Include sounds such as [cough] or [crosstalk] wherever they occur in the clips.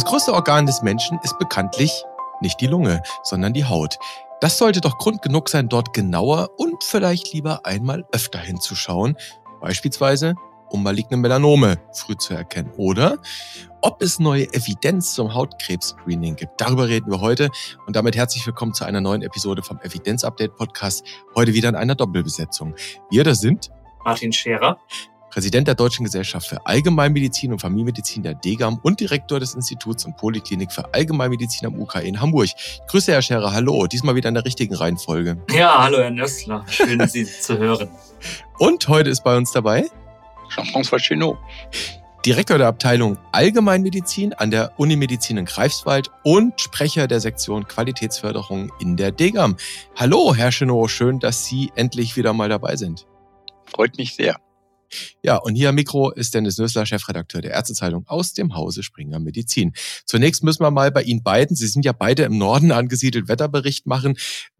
Das größte Organ des Menschen ist bekanntlich nicht die Lunge, sondern die Haut. Das sollte doch Grund genug sein, dort genauer und vielleicht lieber einmal öfter hinzuschauen. Beispielsweise, um maligne Melanome früh zu erkennen. Oder ob es neue Evidenz zum Hautkrebs-Screening gibt. Darüber reden wir heute. Und damit herzlich willkommen zu einer neuen Episode vom Evidenz-Update-Podcast. Heute wieder in einer Doppelbesetzung. Wir, das sind Martin Scherer Präsident der Deutschen Gesellschaft für Allgemeinmedizin und Familienmedizin der DGAM und Direktor des Instituts und Poliklinik für Allgemeinmedizin am UK in Hamburg. Ich grüße Herr Scherer, hallo, diesmal wieder in der richtigen Reihenfolge. Ja, hallo Herr Nössler, schön Sie [laughs] zu hören. Und heute ist bei uns dabei Jean-François Chenot. Direktor der Abteilung Allgemeinmedizin an der Unimedizin in Greifswald und Sprecher der Sektion Qualitätsförderung in der DGAM. Hallo, Herr Chenot, schön, dass Sie endlich wieder mal dabei sind. Freut mich sehr. Ja, und hier am Mikro ist Dennis Nössler, Chefredakteur der Ärztezeitung aus dem Hause Springer Medizin. Zunächst müssen wir mal bei Ihnen beiden, Sie sind ja beide im Norden angesiedelt, Wetterbericht machen.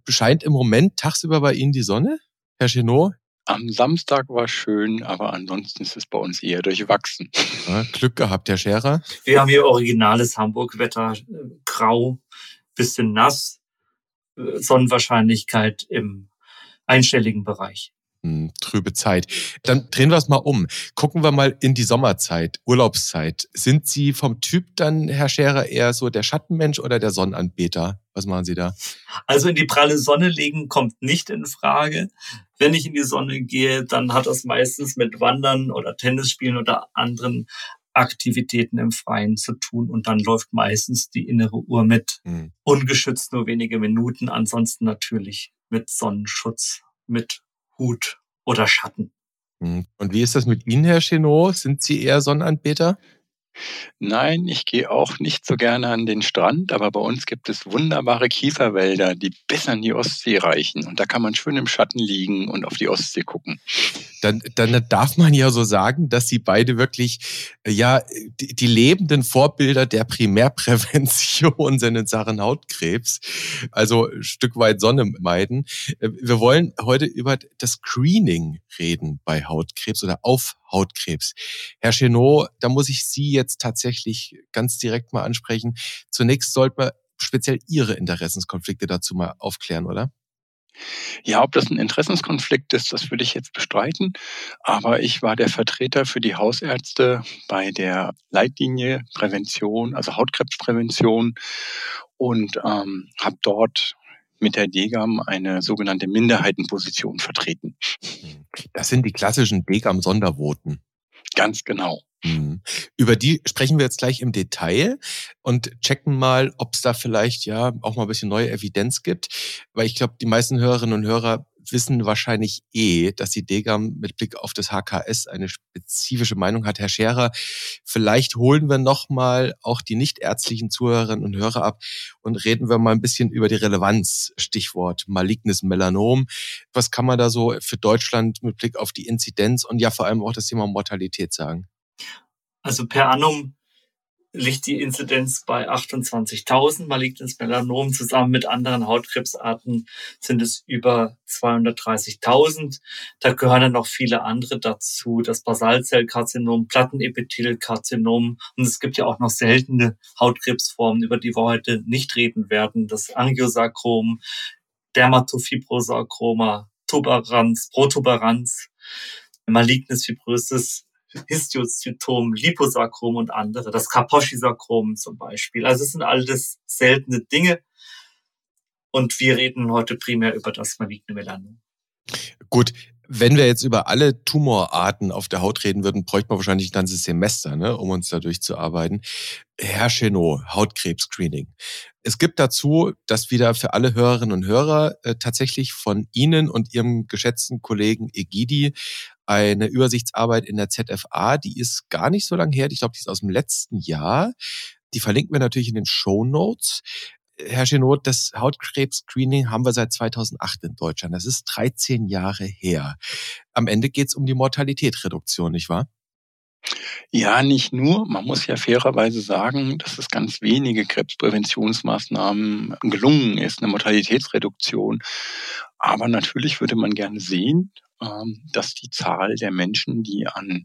Scheint im Moment tagsüber bei Ihnen die Sonne, Herr Chenot? Am Samstag war schön, aber ansonsten ist es bei uns eher durchwachsen. Ja, Glück gehabt, Herr Scherer. Wir haben hier originales Hamburg-Wetter, grau, bisschen nass, Sonnenwahrscheinlichkeit im einstelligen Bereich. Trübe Zeit. Dann drehen wir es mal um. Gucken wir mal in die Sommerzeit, Urlaubszeit. Sind Sie vom Typ dann, Herr Scherer, eher so der Schattenmensch oder der Sonnenanbeter? Was machen Sie da? Also in die pralle Sonne legen kommt nicht in Frage. Wenn ich in die Sonne gehe, dann hat das meistens mit Wandern oder Tennisspielen oder anderen Aktivitäten im Freien zu tun und dann läuft meistens die innere Uhr mit. Hm. Ungeschützt nur wenige Minuten, ansonsten natürlich mit Sonnenschutz, mit Hut oder Schatten. Hm. Und wie ist das mit Ihnen, Herr Chenot? Sind Sie eher Sonnenanbeter? Nein, ich gehe auch nicht so gerne an den Strand, aber bei uns gibt es wunderbare Kieferwälder, die bis an die Ostsee reichen. Und da kann man schön im Schatten liegen und auf die Ostsee gucken. Dann, dann darf man ja so sagen, dass Sie beide wirklich ja die, die lebenden Vorbilder der Primärprävention sind in Sachen Hautkrebs. Also ein Stück weit Sonne meiden. Wir wollen heute über das Screening reden bei Hautkrebs oder auf Hautkrebs. Herr Chenot, da muss ich Sie jetzt tatsächlich ganz direkt mal ansprechen. Zunächst sollte man speziell Ihre Interessenskonflikte dazu mal aufklären, oder? Ja, ob das ein Interessenskonflikt ist, das würde ich jetzt bestreiten. Aber ich war der Vertreter für die Hausärzte bei der Leitlinie Prävention, also Hautkrebsprävention und ähm, habe dort mit der DGAM eine sogenannte Minderheitenposition vertreten. Das sind die klassischen DGAM-Sondervoten. Ganz genau. Mhm. Über die sprechen wir jetzt gleich im Detail und checken mal, ob es da vielleicht ja auch mal ein bisschen neue Evidenz gibt. Weil ich glaube, die meisten Hörerinnen und Hörer wissen wahrscheinlich eh, dass die Degam mit Blick auf das HKS eine spezifische Meinung hat. Herr Scherer, vielleicht holen wir nochmal auch die nichtärztlichen Zuhörerinnen und Hörer ab und reden wir mal ein bisschen über die Relevanz. Stichwort malignes Melanom. Was kann man da so für Deutschland mit Blick auf die Inzidenz und ja vor allem auch das Thema Mortalität sagen? Also per annum liegt die Inzidenz bei 28.000 malignes Melanom. Zusammen mit anderen Hautkrebsarten sind es über 230.000. Da gehören dann noch viele andere dazu. Das Basalzellkarzinom, Plattenepithelkarzinom. Und es gibt ja auch noch seltene Hautkrebsformen, über die wir heute nicht reden werden. Das Angiosarkom, Dermatofibrosarkoma, Tuberans, Protuberans, malignes fibröses Histiozytom, Liposarkom und andere, das Kaposi-Sarkom zum Beispiel. Also es sind alles seltene Dinge. Und wir reden heute primär über das maligne Melanom. Gut, wenn wir jetzt über alle Tumorarten auf der Haut reden würden, bräuchte man wahrscheinlich ein ganzes Semester, ne, um uns da durchzuarbeiten. Herr Chenot, Hautkrebs-Screening. Es gibt dazu, dass wieder für alle Hörerinnen und Hörer äh, tatsächlich von Ihnen und Ihrem geschätzten Kollegen Egidi eine Übersichtsarbeit in der ZFA, die ist gar nicht so lange her. Ich glaube, die ist aus dem letzten Jahr. Die verlinken wir natürlich in den Show Notes. Herr Genot, das Hautkrebs-Screening haben wir seit 2008 in Deutschland. Das ist 13 Jahre her. Am Ende geht es um die Mortalitätsreduktion, nicht wahr? Ja, nicht nur. Man muss ja fairerweise sagen, dass es ganz wenige Krebspräventionsmaßnahmen gelungen ist, eine Mortalitätsreduktion. Aber natürlich würde man gerne sehen, dass die Zahl der Menschen, die an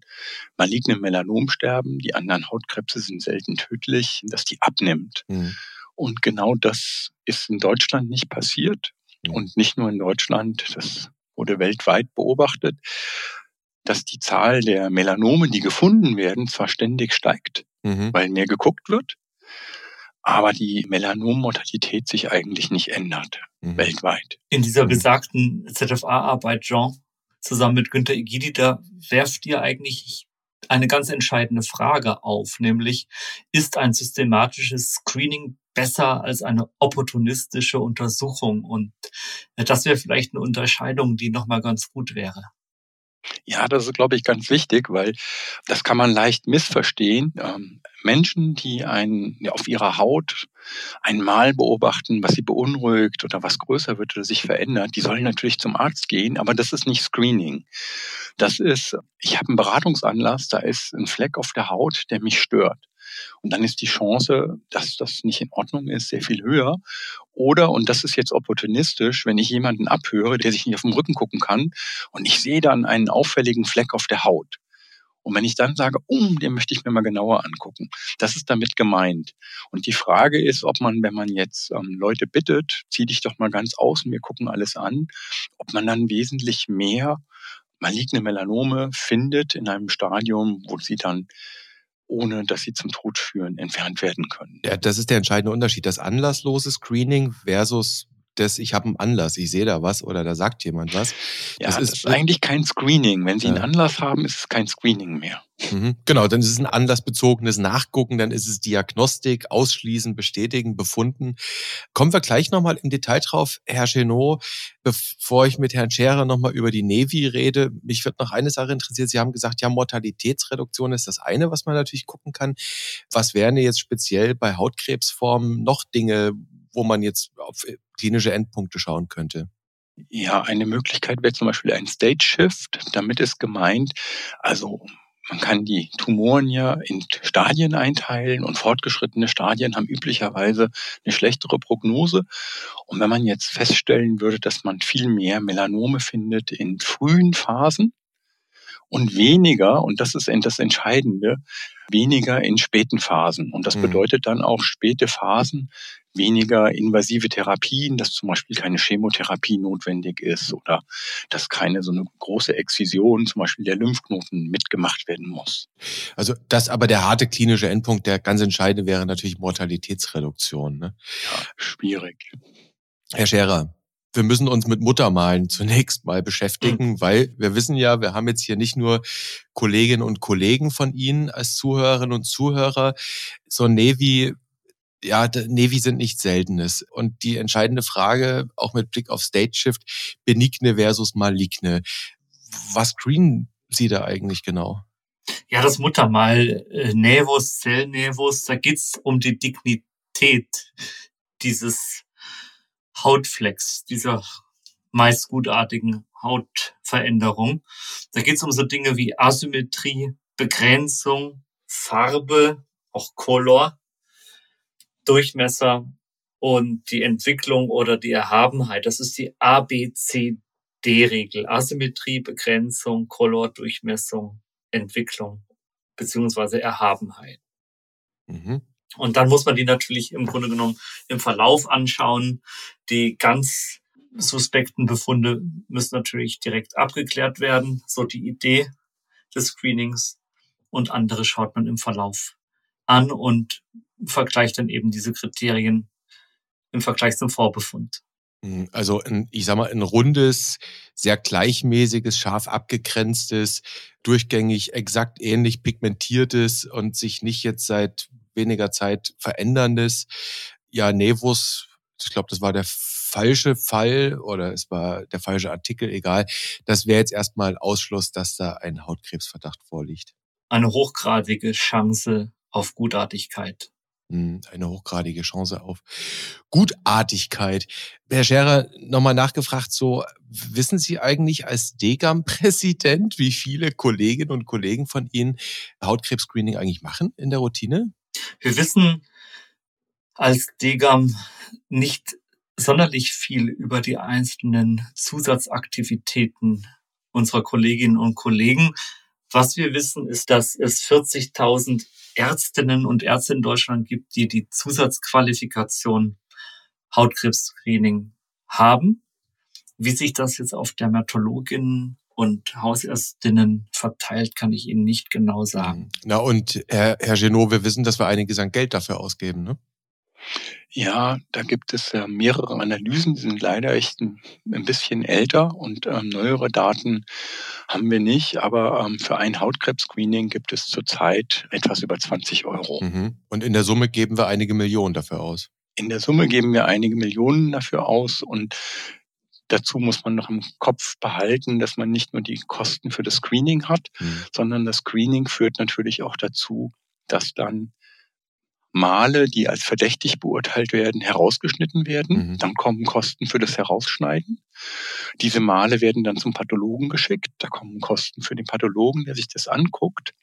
malignem Melanom sterben, die anderen Hautkrebse sind selten tödlich, dass die abnimmt. Mhm. Und genau das ist in Deutschland nicht passiert. Mhm. Und nicht nur in Deutschland, das wurde weltweit beobachtet, dass die Zahl der Melanome, die gefunden werden, zwar ständig steigt, mhm. weil mehr geguckt wird, aber die Melanommortalität sich eigentlich nicht ändert, mhm. weltweit. In dieser mhm. besagten ZFA-Arbeit, Jean, zusammen mit Günter Egidi, da werft ihr eigentlich eine ganz entscheidende Frage auf, nämlich ist ein systematisches Screening besser als eine opportunistische Untersuchung? Und das wäre vielleicht eine Unterscheidung, die nochmal ganz gut wäre. Ja, das ist, glaube ich, ganz wichtig, weil das kann man leicht missverstehen. Ähm, Menschen, die ein, ja, auf ihrer Haut ein Mal beobachten, was sie beunruhigt oder was größer wird oder sich verändert, die sollen natürlich zum Arzt gehen, aber das ist nicht Screening. Das ist, ich habe einen Beratungsanlass, da ist ein Fleck auf der Haut, der mich stört. Und dann ist die Chance, dass das nicht in Ordnung ist, sehr viel höher. Oder, und das ist jetzt opportunistisch, wenn ich jemanden abhöre, der sich nicht auf den Rücken gucken kann und ich sehe dann einen auffälligen Fleck auf der Haut. Und wenn ich dann sage, um, den möchte ich mir mal genauer angucken, das ist damit gemeint. Und die Frage ist, ob man, wenn man jetzt ähm, Leute bittet, zieh dich doch mal ganz aus und wir gucken alles an, ob man dann wesentlich mehr maligne Melanome findet in einem Stadium, wo sie dann ohne dass sie zum Tod führen, entfernt werden können. Ja, das ist der entscheidende Unterschied. Das anlasslose Screening versus das, ich habe einen Anlass, ich sehe da was oder da sagt jemand was. Ja, das, das ist, ist eigentlich kein Screening. Wenn Sie ja. einen Anlass haben, ist es kein Screening mehr. Mhm. Genau, dann ist es ein anlassbezogenes Nachgucken, dann ist es Diagnostik, Ausschließen, Bestätigen, Befunden. Kommen wir gleich nochmal im Detail drauf, Herr Chenot, bevor ich mit Herrn Scherer nochmal über die Navy rede. Mich wird noch eine Sache interessiert. Sie haben gesagt, ja, Mortalitätsreduktion ist das eine, was man natürlich gucken kann. Was wären jetzt speziell bei Hautkrebsformen noch Dinge, wo man jetzt auf klinische Endpunkte schauen könnte? Ja, eine Möglichkeit wäre zum Beispiel ein Stage Shift. Damit ist gemeint, also man kann die Tumoren ja in Stadien einteilen und fortgeschrittene Stadien haben üblicherweise eine schlechtere Prognose. Und wenn man jetzt feststellen würde, dass man viel mehr Melanome findet in frühen Phasen und weniger, und das ist das Entscheidende, weniger in späten Phasen. Und das mhm. bedeutet dann auch späte Phasen weniger invasive Therapien, dass zum Beispiel keine Chemotherapie notwendig ist oder dass keine so eine große Exzision, zum Beispiel der Lymphknoten, mitgemacht werden muss. Also das aber der harte klinische Endpunkt, der ganz entscheidende wäre natürlich Mortalitätsreduktion. Ne? Ja, schwierig. Herr Scherer, wir müssen uns mit Muttermalen zunächst mal beschäftigen, mhm. weil wir wissen ja, wir haben jetzt hier nicht nur Kolleginnen und Kollegen von Ihnen als Zuhörerinnen und Zuhörer. So Nevi ja, Nevi sind nichts Seltenes. Und die entscheidende Frage, auch mit Blick auf State Shift, benigne versus maligne. Was screenen Sie da eigentlich genau? Ja, das Muttermal, äh, Nevus, Zellnevus, da geht's um die Dignität dieses Hautflecks, dieser meist gutartigen Hautveränderung. Da geht's um so Dinge wie Asymmetrie, Begrenzung, Farbe, auch Color Durchmesser und die Entwicklung oder die Erhabenheit. Das ist die ABCD-Regel. Asymmetrie, Begrenzung, Color, Durchmessung, Entwicklung beziehungsweise Erhabenheit. Mhm. Und dann muss man die natürlich im Grunde genommen im Verlauf anschauen. Die ganz suspekten Befunde müssen natürlich direkt abgeklärt werden. So die Idee des Screenings. Und andere schaut man im Verlauf an und vergleicht dann eben diese Kriterien im Vergleich zum Vorbefund. Hm, also ein, ich sag mal, ein rundes, sehr gleichmäßiges, scharf abgegrenztes, durchgängig exakt ähnlich pigmentiertes und sich nicht jetzt seit weniger Zeit veränderndes. Ja, Nevus, ich glaube, das war der falsche Fall oder es war der falsche Artikel, egal. Das wäre jetzt erstmal Ausschluss, dass da ein Hautkrebsverdacht vorliegt. Eine hochgradige Chance auf Gutartigkeit. Hm, eine hochgradige Chance auf Gutartigkeit. Herr Scherer, nochmal nachgefragt, so, wissen Sie eigentlich als Degam-Präsident, wie viele Kolleginnen und Kollegen von Ihnen Hautkrebs-Screening eigentlich machen in der Routine? Wir wissen als Degam nicht sonderlich viel über die einzelnen Zusatzaktivitäten unserer Kolleginnen und Kollegen. Was wir wissen, ist, dass es 40.000 Ärztinnen und Ärzte in Deutschland gibt, die die Zusatzqualifikation Hautkrebs-Screening haben. Wie sich das jetzt auf Dermatologinnen und Hausärztinnen verteilt, kann ich Ihnen nicht genau sagen. Na und Herr, Herr Genot, wir wissen, dass wir einiges an Geld dafür ausgeben, ne? Ja, da gibt es äh, mehrere Analysen, die sind leider echt ein, ein bisschen älter und ähm, neuere Daten haben wir nicht, aber ähm, für ein Hautkrebs-Screening gibt es zurzeit etwas über 20 Euro. Mhm. Und in der Summe geben wir einige Millionen dafür aus. In der Summe geben wir einige Millionen dafür aus und Dazu muss man noch im Kopf behalten, dass man nicht nur die Kosten für das Screening hat, mhm. sondern das Screening führt natürlich auch dazu, dass dann Male, die als verdächtig beurteilt werden, herausgeschnitten werden. Mhm. Dann kommen Kosten für das Herausschneiden. Diese Male werden dann zum Pathologen geschickt. Da kommen Kosten für den Pathologen, der sich das anguckt.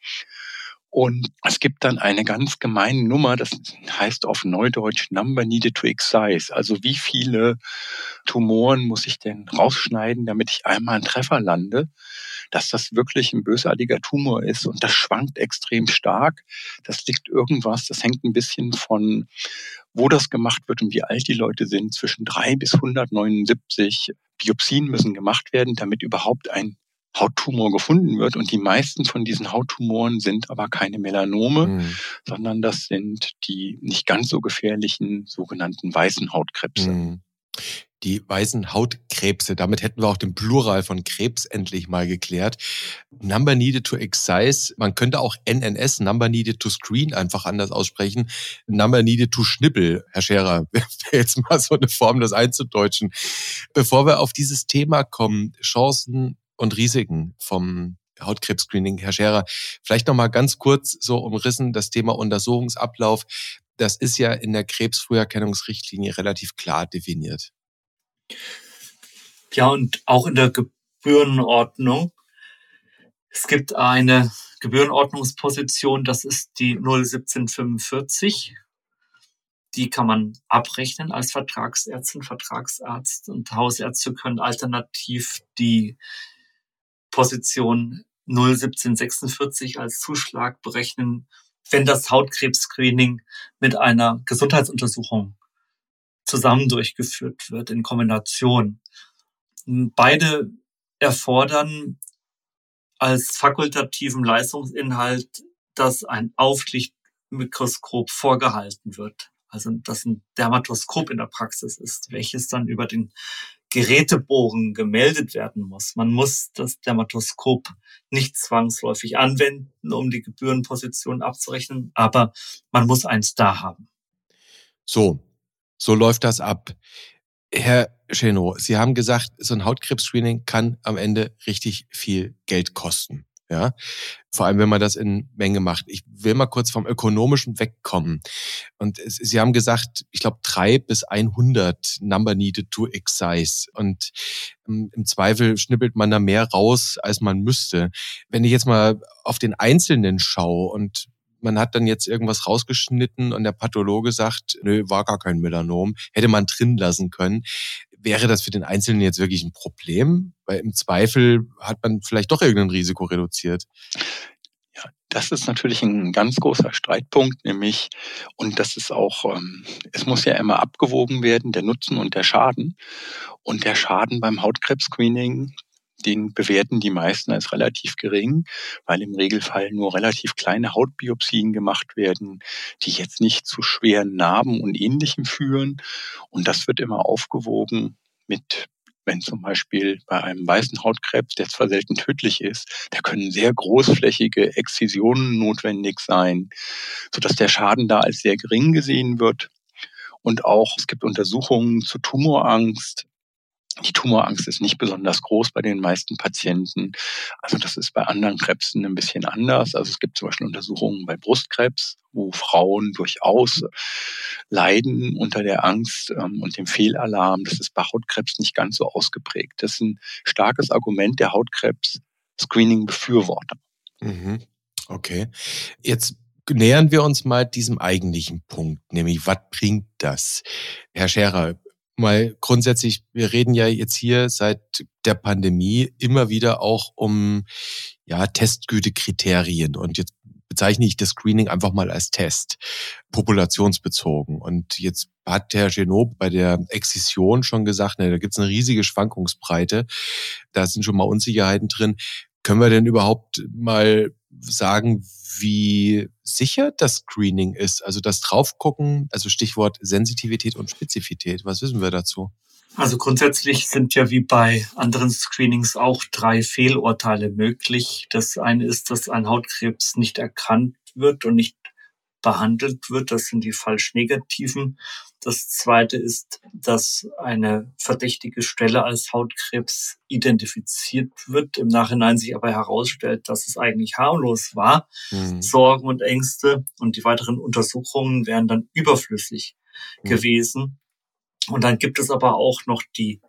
Und es gibt dann eine ganz gemeine Nummer, das heißt auf Neudeutsch Number Needed to Excise. Also wie viele Tumoren muss ich denn rausschneiden, damit ich einmal einen Treffer lande? Dass das wirklich ein bösartiger Tumor ist und das schwankt extrem stark. Das liegt irgendwas, das hängt ein bisschen von, wo das gemacht wird und wie alt die Leute sind. Zwischen drei bis 179 Biopsien müssen gemacht werden, damit überhaupt ein Hauttumor gefunden wird. Und die meisten von diesen Hauttumoren sind aber keine Melanome, mhm. sondern das sind die nicht ganz so gefährlichen sogenannten weißen Hautkrebse. Mhm. Die weißen Hautkrebse, damit hätten wir auch den Plural von Krebs endlich mal geklärt. Number needed to excise, man könnte auch NNS, Number needed to screen, einfach anders aussprechen. Number needed to schnippel, Herr Scherer, [laughs] jetzt mal so eine Form, das einzudeutschen. Bevor wir auf dieses Thema kommen, Chancen, und Risiken vom Hautkrebs-Screening. Herr Scherer, vielleicht noch mal ganz kurz so umrissen das Thema Untersuchungsablauf. Das ist ja in der Krebsfrüherkennungsrichtlinie relativ klar definiert. Ja, und auch in der Gebührenordnung. Es gibt eine Gebührenordnungsposition, das ist die 01745. Die kann man abrechnen als Vertragsärztin, Vertragsarzt und Hausärzte können alternativ die Position 01746 als Zuschlag berechnen, wenn das Hautkrebs-Screening mit einer Gesundheitsuntersuchung zusammen durchgeführt wird in Kombination. Beide erfordern als fakultativen Leistungsinhalt, dass ein Auflichtmikroskop vorgehalten wird. Also dass ein Dermatoskop in der Praxis ist, welches dann über den Gerätebogen gemeldet werden muss. Man muss das Dermatoskop nicht zwangsläufig anwenden, um die Gebührenposition abzurechnen, aber man muss eins da haben. So, so läuft das ab. Herr Chenot, Sie haben gesagt, so ein Hautkrebs-Screening kann am Ende richtig viel Geld kosten. Ja, vor allem, wenn man das in Menge macht. Ich will mal kurz vom Ökonomischen wegkommen. Und es, Sie haben gesagt, ich glaube, drei bis 100 Number needed to excise. Und im, im Zweifel schnippelt man da mehr raus, als man müsste. Wenn ich jetzt mal auf den Einzelnen schaue und man hat dann jetzt irgendwas rausgeschnitten und der Pathologe sagt, nö, war gar kein Melanom, hätte man drin lassen können wäre das für den Einzelnen jetzt wirklich ein Problem? Weil im Zweifel hat man vielleicht doch irgendein Risiko reduziert. Ja, das ist natürlich ein ganz großer Streitpunkt, nämlich, und das ist auch, ähm, es muss ja immer abgewogen werden, der Nutzen und der Schaden. Und der Schaden beim Hautkrebs-Screening, den bewerten die meisten als relativ gering, weil im Regelfall nur relativ kleine Hautbiopsien gemacht werden, die jetzt nicht zu schweren Narben und ähnlichem führen. Und das wird immer aufgewogen mit wenn zum Beispiel bei einem weißen Hautkrebs, der zwar selten tödlich ist, da können sehr großflächige Exzisionen notwendig sein, sodass der Schaden da als sehr gering gesehen wird. Und auch es gibt Untersuchungen zu Tumorangst, die Tumorangst ist nicht besonders groß bei den meisten Patienten. Also das ist bei anderen Krebsen ein bisschen anders. Also es gibt zum Beispiel Untersuchungen bei Brustkrebs, wo Frauen durchaus leiden unter der Angst ähm, und dem Fehlalarm. Das ist bei Hautkrebs nicht ganz so ausgeprägt. Das ist ein starkes Argument der Hautkrebs-Screening-Befürworter. Mhm. Okay. Jetzt nähern wir uns mal diesem eigentlichen Punkt, nämlich was bringt das? Herr Scherer, mal grundsätzlich, wir reden ja jetzt hier seit der Pandemie immer wieder auch um ja, Testgütekriterien. Und jetzt bezeichne ich das Screening einfach mal als Test, populationsbezogen. Und jetzt hat Herr Genot bei der Exzision schon gesagt, ne, da gibt es eine riesige Schwankungsbreite, da sind schon mal Unsicherheiten drin. Können wir denn überhaupt mal sagen, wie sicher das Screening ist? Also das Draufgucken, also Stichwort Sensitivität und Spezifität. Was wissen wir dazu? Also grundsätzlich sind ja wie bei anderen Screenings auch drei Fehlurteile möglich. Das eine ist, dass ein Hautkrebs nicht erkannt wird und nicht behandelt wird. Das sind die falsch negativen. Das zweite ist, dass eine verdächtige Stelle als Hautkrebs identifiziert wird, im Nachhinein sich aber herausstellt, dass es eigentlich harmlos war. Mhm. Sorgen und Ängste und die weiteren Untersuchungen wären dann überflüssig mhm. gewesen. Und dann gibt es aber auch noch die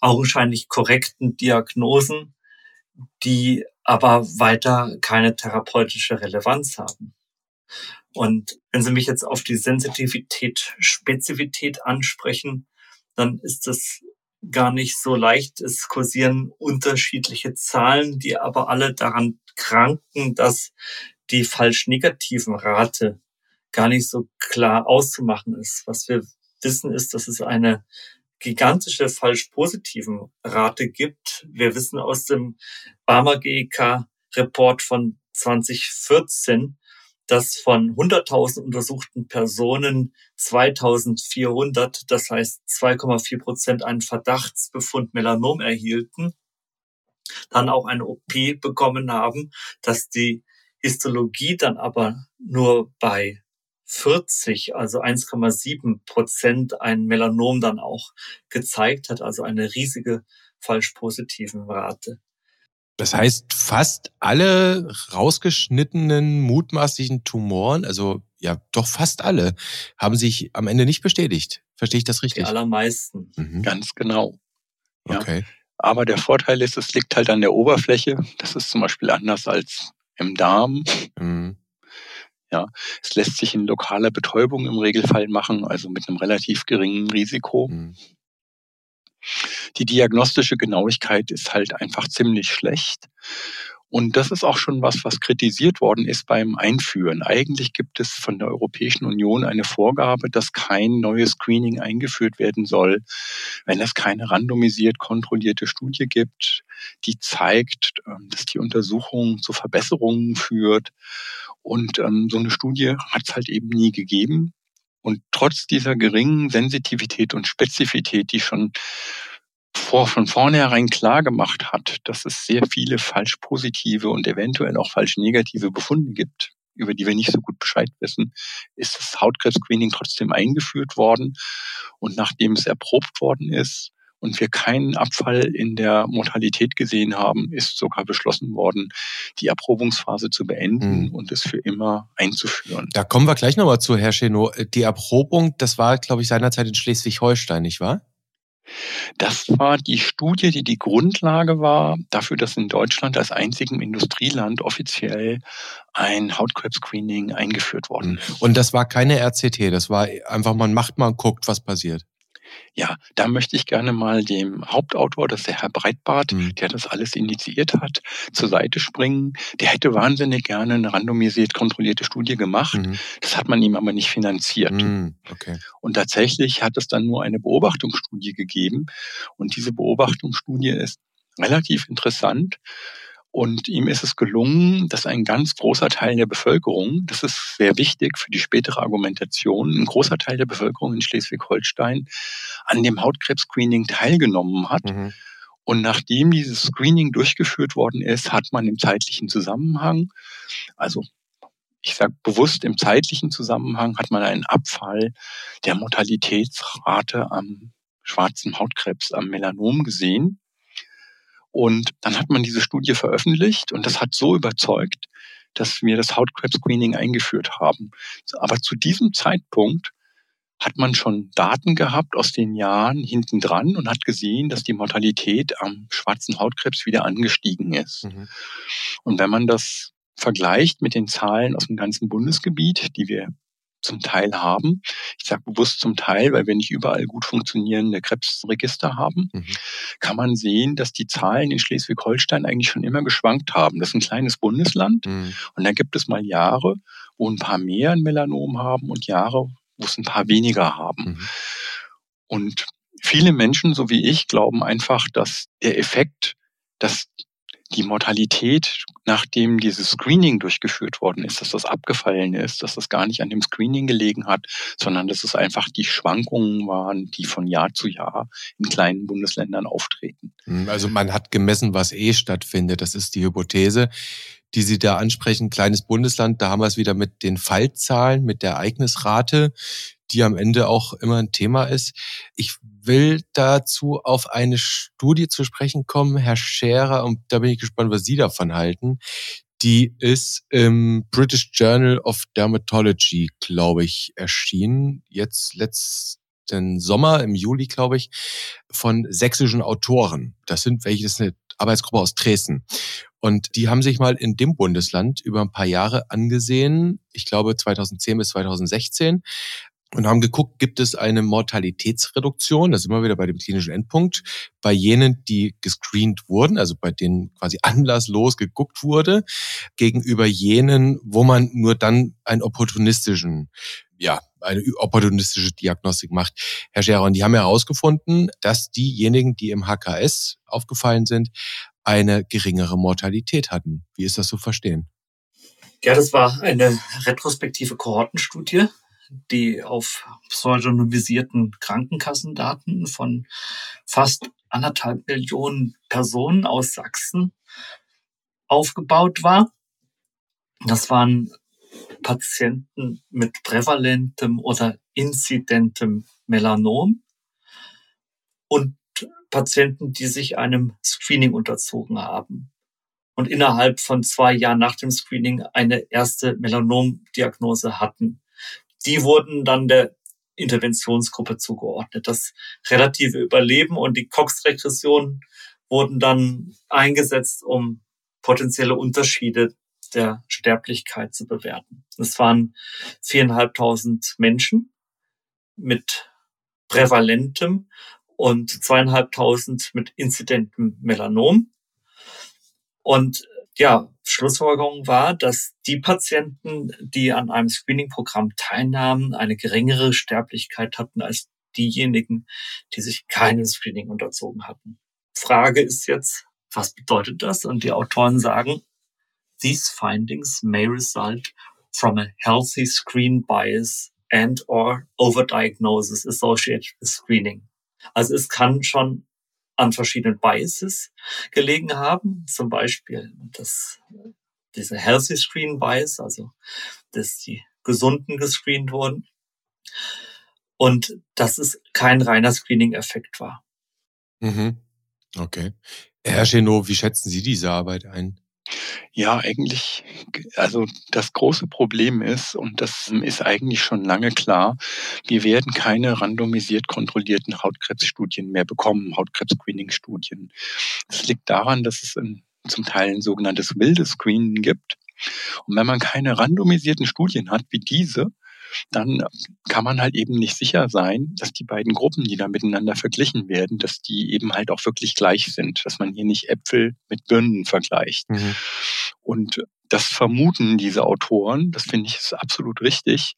augenscheinlich korrekten Diagnosen, die aber weiter keine therapeutische Relevanz haben. Und wenn Sie mich jetzt auf die Sensitivität, Spezifität ansprechen, dann ist das gar nicht so leicht. Es kursieren unterschiedliche Zahlen, die aber alle daran kranken, dass die falsch negativen Rate gar nicht so klar auszumachen ist. Was wir wissen ist, dass es eine gigantische falsch positiven Rate gibt. Wir wissen aus dem Barmer GEK Report von 2014, dass von 100.000 untersuchten Personen 2.400, das heißt 2,4 Prozent, einen Verdachtsbefund Melanom erhielten, dann auch eine OP bekommen haben, dass die Histologie dann aber nur bei 40, also 1,7 Prozent, ein Melanom dann auch gezeigt hat, also eine riesige falsch positiven Rate. Das heißt, fast alle rausgeschnittenen mutmaßlichen Tumoren, also ja, doch fast alle, haben sich am Ende nicht bestätigt. Verstehe ich das richtig? Die allermeisten. Mhm. Ganz genau. Ja. Okay. Aber der Vorteil ist, es liegt halt an der Oberfläche. Das ist zum Beispiel anders als im Darm. Mhm. Ja, es lässt sich in lokaler Betäubung im Regelfall machen, also mit einem relativ geringen Risiko. Mhm. Die diagnostische Genauigkeit ist halt einfach ziemlich schlecht. Und das ist auch schon was, was kritisiert worden ist beim Einführen. Eigentlich gibt es von der Europäischen Union eine Vorgabe, dass kein neues Screening eingeführt werden soll, wenn es keine randomisiert kontrollierte Studie gibt, die zeigt, ähm, dass die Untersuchung zu Verbesserungen führt. Und ähm, so eine Studie hat es halt eben nie gegeben. Und trotz dieser geringen Sensitivität und Spezifität, die schon vor, von vornherein klar gemacht hat, dass es sehr viele falsch positive und eventuell auch falsch negative Befunde gibt, über die wir nicht so gut Bescheid wissen, ist das Hautkrebs-Screening trotzdem eingeführt worden. Und nachdem es erprobt worden ist und wir keinen Abfall in der Mortalität gesehen haben, ist sogar beschlossen worden, die Erprobungsphase zu beenden mhm. und es für immer einzuführen. Da kommen wir gleich nochmal zu, Herr Cheno. Die Erprobung, das war, glaube ich, seinerzeit in Schleswig-Holstein, nicht wahr? Das war die Studie, die die Grundlage war dafür, dass in Deutschland als einzigem Industrieland offiziell ein Hautkrebs-Screening eingeführt worden mhm. ist. Und das war keine RCT, das war einfach, man macht mal und guckt, was passiert. Ja, da möchte ich gerne mal dem Hauptautor, das ist der Herr Breitbart, mhm. der das alles initiiert hat, zur Seite springen. Der hätte wahnsinnig gerne eine randomisiert kontrollierte Studie gemacht. Mhm. Das hat man ihm aber nicht finanziert. Mhm. Okay. Und tatsächlich hat es dann nur eine Beobachtungsstudie gegeben. Und diese Beobachtungsstudie ist relativ interessant. Und ihm ist es gelungen, dass ein ganz großer Teil der Bevölkerung, das ist sehr wichtig für die spätere Argumentation, ein großer Teil der Bevölkerung in Schleswig-Holstein an dem Hautkrebs-Screening teilgenommen hat. Mhm. Und nachdem dieses Screening durchgeführt worden ist, hat man im zeitlichen Zusammenhang, also ich sage bewusst im zeitlichen Zusammenhang, hat man einen Abfall der Mortalitätsrate am schwarzen Hautkrebs, am Melanom gesehen. Und dann hat man diese Studie veröffentlicht und das hat so überzeugt, dass wir das Hautkrebs-Screening eingeführt haben. Aber zu diesem Zeitpunkt hat man schon Daten gehabt aus den Jahren hinten dran und hat gesehen, dass die Mortalität am schwarzen Hautkrebs wieder angestiegen ist. Mhm. Und wenn man das vergleicht mit den Zahlen aus dem ganzen Bundesgebiet, die wir zum Teil haben. Ich sage bewusst zum Teil, weil wir nicht überall gut funktionierende Krebsregister haben, mhm. kann man sehen, dass die Zahlen in Schleswig-Holstein eigentlich schon immer geschwankt haben. Das ist ein kleines Bundesland mhm. und da gibt es mal Jahre, wo ein paar mehr ein Melanom haben und Jahre, wo es ein paar weniger haben. Mhm. Und viele Menschen, so wie ich, glauben einfach, dass der Effekt, dass die Mortalität, nachdem dieses Screening durchgeführt worden ist, dass das abgefallen ist, dass das gar nicht an dem Screening gelegen hat, sondern dass es einfach die Schwankungen waren, die von Jahr zu Jahr in kleinen Bundesländern auftreten. Hm, also man hat gemessen, was eh stattfindet. Das ist die Hypothese, die Sie da ansprechen. Kleines Bundesland, da haben wir es wieder mit den Fallzahlen, mit der Ereignisrate, die am Ende auch immer ein Thema ist. Ich will dazu auf eine Studie zu sprechen kommen, Herr Scherer, und da bin ich gespannt, was Sie davon halten. Die ist im British Journal of Dermatology, glaube ich, erschienen. Jetzt letzten Sommer, im Juli, glaube ich, von sächsischen Autoren. Das sind welche, das ist eine Arbeitsgruppe aus Dresden. Und die haben sich mal in dem Bundesland über ein paar Jahre angesehen, ich glaube 2010 bis 2016, und haben geguckt, gibt es eine Mortalitätsreduktion, das ist immer wieder bei dem klinischen Endpunkt, bei jenen, die gescreent wurden, also bei denen quasi [laughs] anlasslos geguckt wurde, gegenüber jenen, wo man nur dann einen opportunistischen, ja, eine opportunistische Diagnostik macht. Herr Scherer, und die haben herausgefunden, dass diejenigen, die im HKS aufgefallen sind, eine geringere Mortalität hatten. Wie ist das zu verstehen? Ja, das war eine retrospektive Kohortenstudie die auf pseudonymisierten Krankenkassendaten von fast anderthalb Millionen Personen aus Sachsen aufgebaut war. Das waren Patienten mit prävalentem oder inzidentem Melanom und Patienten, die sich einem Screening unterzogen haben und innerhalb von zwei Jahren nach dem Screening eine erste Melanomdiagnose hatten die wurden dann der Interventionsgruppe zugeordnet. Das relative Überleben und die Cox-Regression wurden dann eingesetzt, um potenzielle Unterschiede der Sterblichkeit zu bewerten. Es waren viereinhalbtausend Menschen mit prävalentem und zweieinhalbtausend mit inzidentem Melanom. Und ja, Schlussfolgerung war, dass die Patienten, die an einem Screening-Programm teilnahmen, eine geringere Sterblichkeit hatten als diejenigen, die sich keinem Screening unterzogen hatten. Frage ist jetzt, was bedeutet das? Und die Autoren sagen, these findings may result from a healthy screen bias and or overdiagnosis associated with screening. Also es kann schon an verschiedenen Biases gelegen haben. Zum Beispiel das, diese Healthy Screen Bias, also dass die Gesunden gescreent wurden. Und dass es kein reiner Screening-Effekt war. Mhm. Okay. Herr Chenot, wie schätzen Sie diese Arbeit ein? Ja, eigentlich, also das große Problem ist, und das ist eigentlich schon lange klar, wir werden keine randomisiert kontrollierten Hautkrebsstudien mehr bekommen, Hautkrebs-Screening-Studien. Das liegt daran, dass es ein, zum Teil ein sogenanntes wildes Screening gibt. Und wenn man keine randomisierten Studien hat wie diese, dann kann man halt eben nicht sicher sein, dass die beiden Gruppen, die da miteinander verglichen werden, dass die eben halt auch wirklich gleich sind, dass man hier nicht Äpfel mit Birnen vergleicht. Mhm. Und das vermuten diese Autoren, das finde ich ist absolut richtig.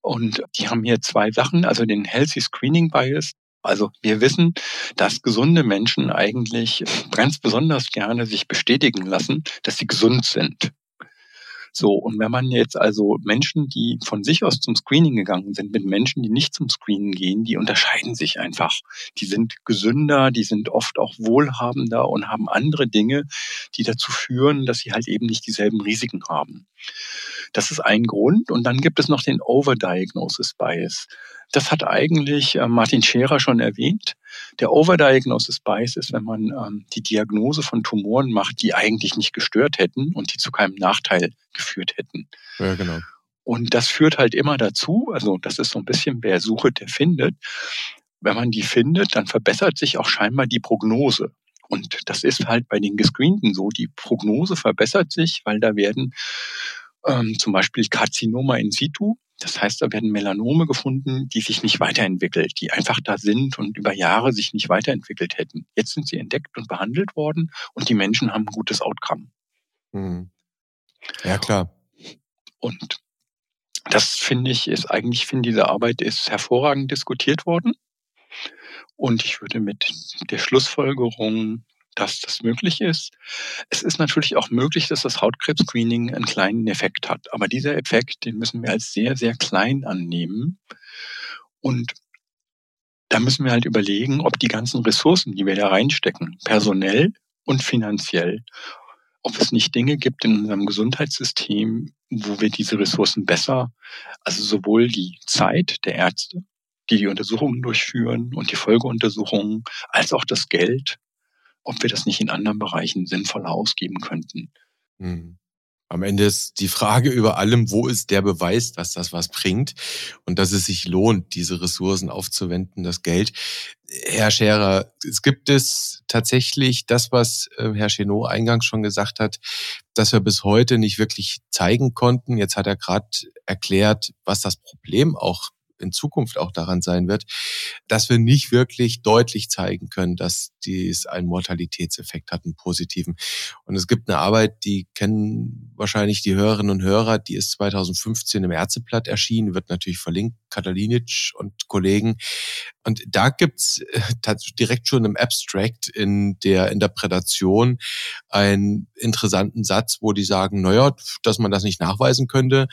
Und die haben hier zwei Sachen, also den Healthy Screening Bias, also wir wissen, dass gesunde Menschen eigentlich ganz besonders gerne sich bestätigen lassen, dass sie gesund sind. So, und wenn man jetzt also Menschen, die von sich aus zum Screening gegangen sind, mit Menschen, die nicht zum Screening gehen, die unterscheiden sich einfach. Die sind gesünder, die sind oft auch wohlhabender und haben andere Dinge, die dazu führen, dass sie halt eben nicht dieselben Risiken haben. Das ist ein Grund. Und dann gibt es noch den Overdiagnosis Bias. Das hat eigentlich äh, Martin Scherer schon erwähnt. Der Overdiagnosis Bias ist, wenn man ähm, die Diagnose von Tumoren macht, die eigentlich nicht gestört hätten und die zu keinem Nachteil geführt hätten. Ja, genau. Und das führt halt immer dazu, also das ist so ein bisschen, wer sucht, der findet. Wenn man die findet, dann verbessert sich auch scheinbar die Prognose. Und das ist halt bei den Gescreenten so. Die Prognose verbessert sich, weil da werden ähm, zum Beispiel Karzinoma in situ, Das heißt, da werden Melanome gefunden, die sich nicht weiterentwickelt, die einfach da sind und über Jahre sich nicht weiterentwickelt hätten. Jetzt sind sie entdeckt und behandelt worden und die Menschen haben ein gutes Outcome. Mhm. Ja, klar. Und das finde ich ist eigentlich, ich finde diese Arbeit ist hervorragend diskutiert worden. Und ich würde mit der Schlussfolgerung, dass das möglich ist. Es ist natürlich auch möglich, dass das Hautkrebs-Screening einen kleinen Effekt hat. Aber dieser Effekt, den müssen wir als sehr, sehr klein annehmen. Und da müssen wir halt überlegen, ob die ganzen Ressourcen, die wir da reinstecken, personell und finanziell, ob es nicht Dinge gibt in unserem Gesundheitssystem, wo wir diese Ressourcen besser, also sowohl die Zeit der Ärzte, die die Untersuchungen durchführen und die Folgeuntersuchungen, als auch das Geld, ob wir das nicht in anderen Bereichen sinnvoller ausgeben könnten. Hm. Am Ende ist die Frage über allem, wo ist der Beweis, dass das was bringt und dass es sich lohnt, diese Ressourcen aufzuwenden, das Geld. Herr Scherer, es gibt es tatsächlich das, was äh, Herr Chenot eingangs schon gesagt hat, dass wir bis heute nicht wirklich zeigen konnten. Jetzt hat er gerade erklärt, was das Problem auch in Zukunft auch daran sein wird, dass wir nicht wirklich deutlich zeigen können, dass dies einen Mortalitätseffekt hat, einen positiven. Und es gibt eine Arbeit, die kennen wahrscheinlich die Hörerinnen und Hörer, die ist 2015 im Ärzteblatt erschienen, wird natürlich verlinkt, Katalinic und Kollegen. Und da gibt's äh, direkt schon im Abstract in der Interpretation einen interessanten Satz, wo die sagen, naja, dass man das nicht nachweisen könnte,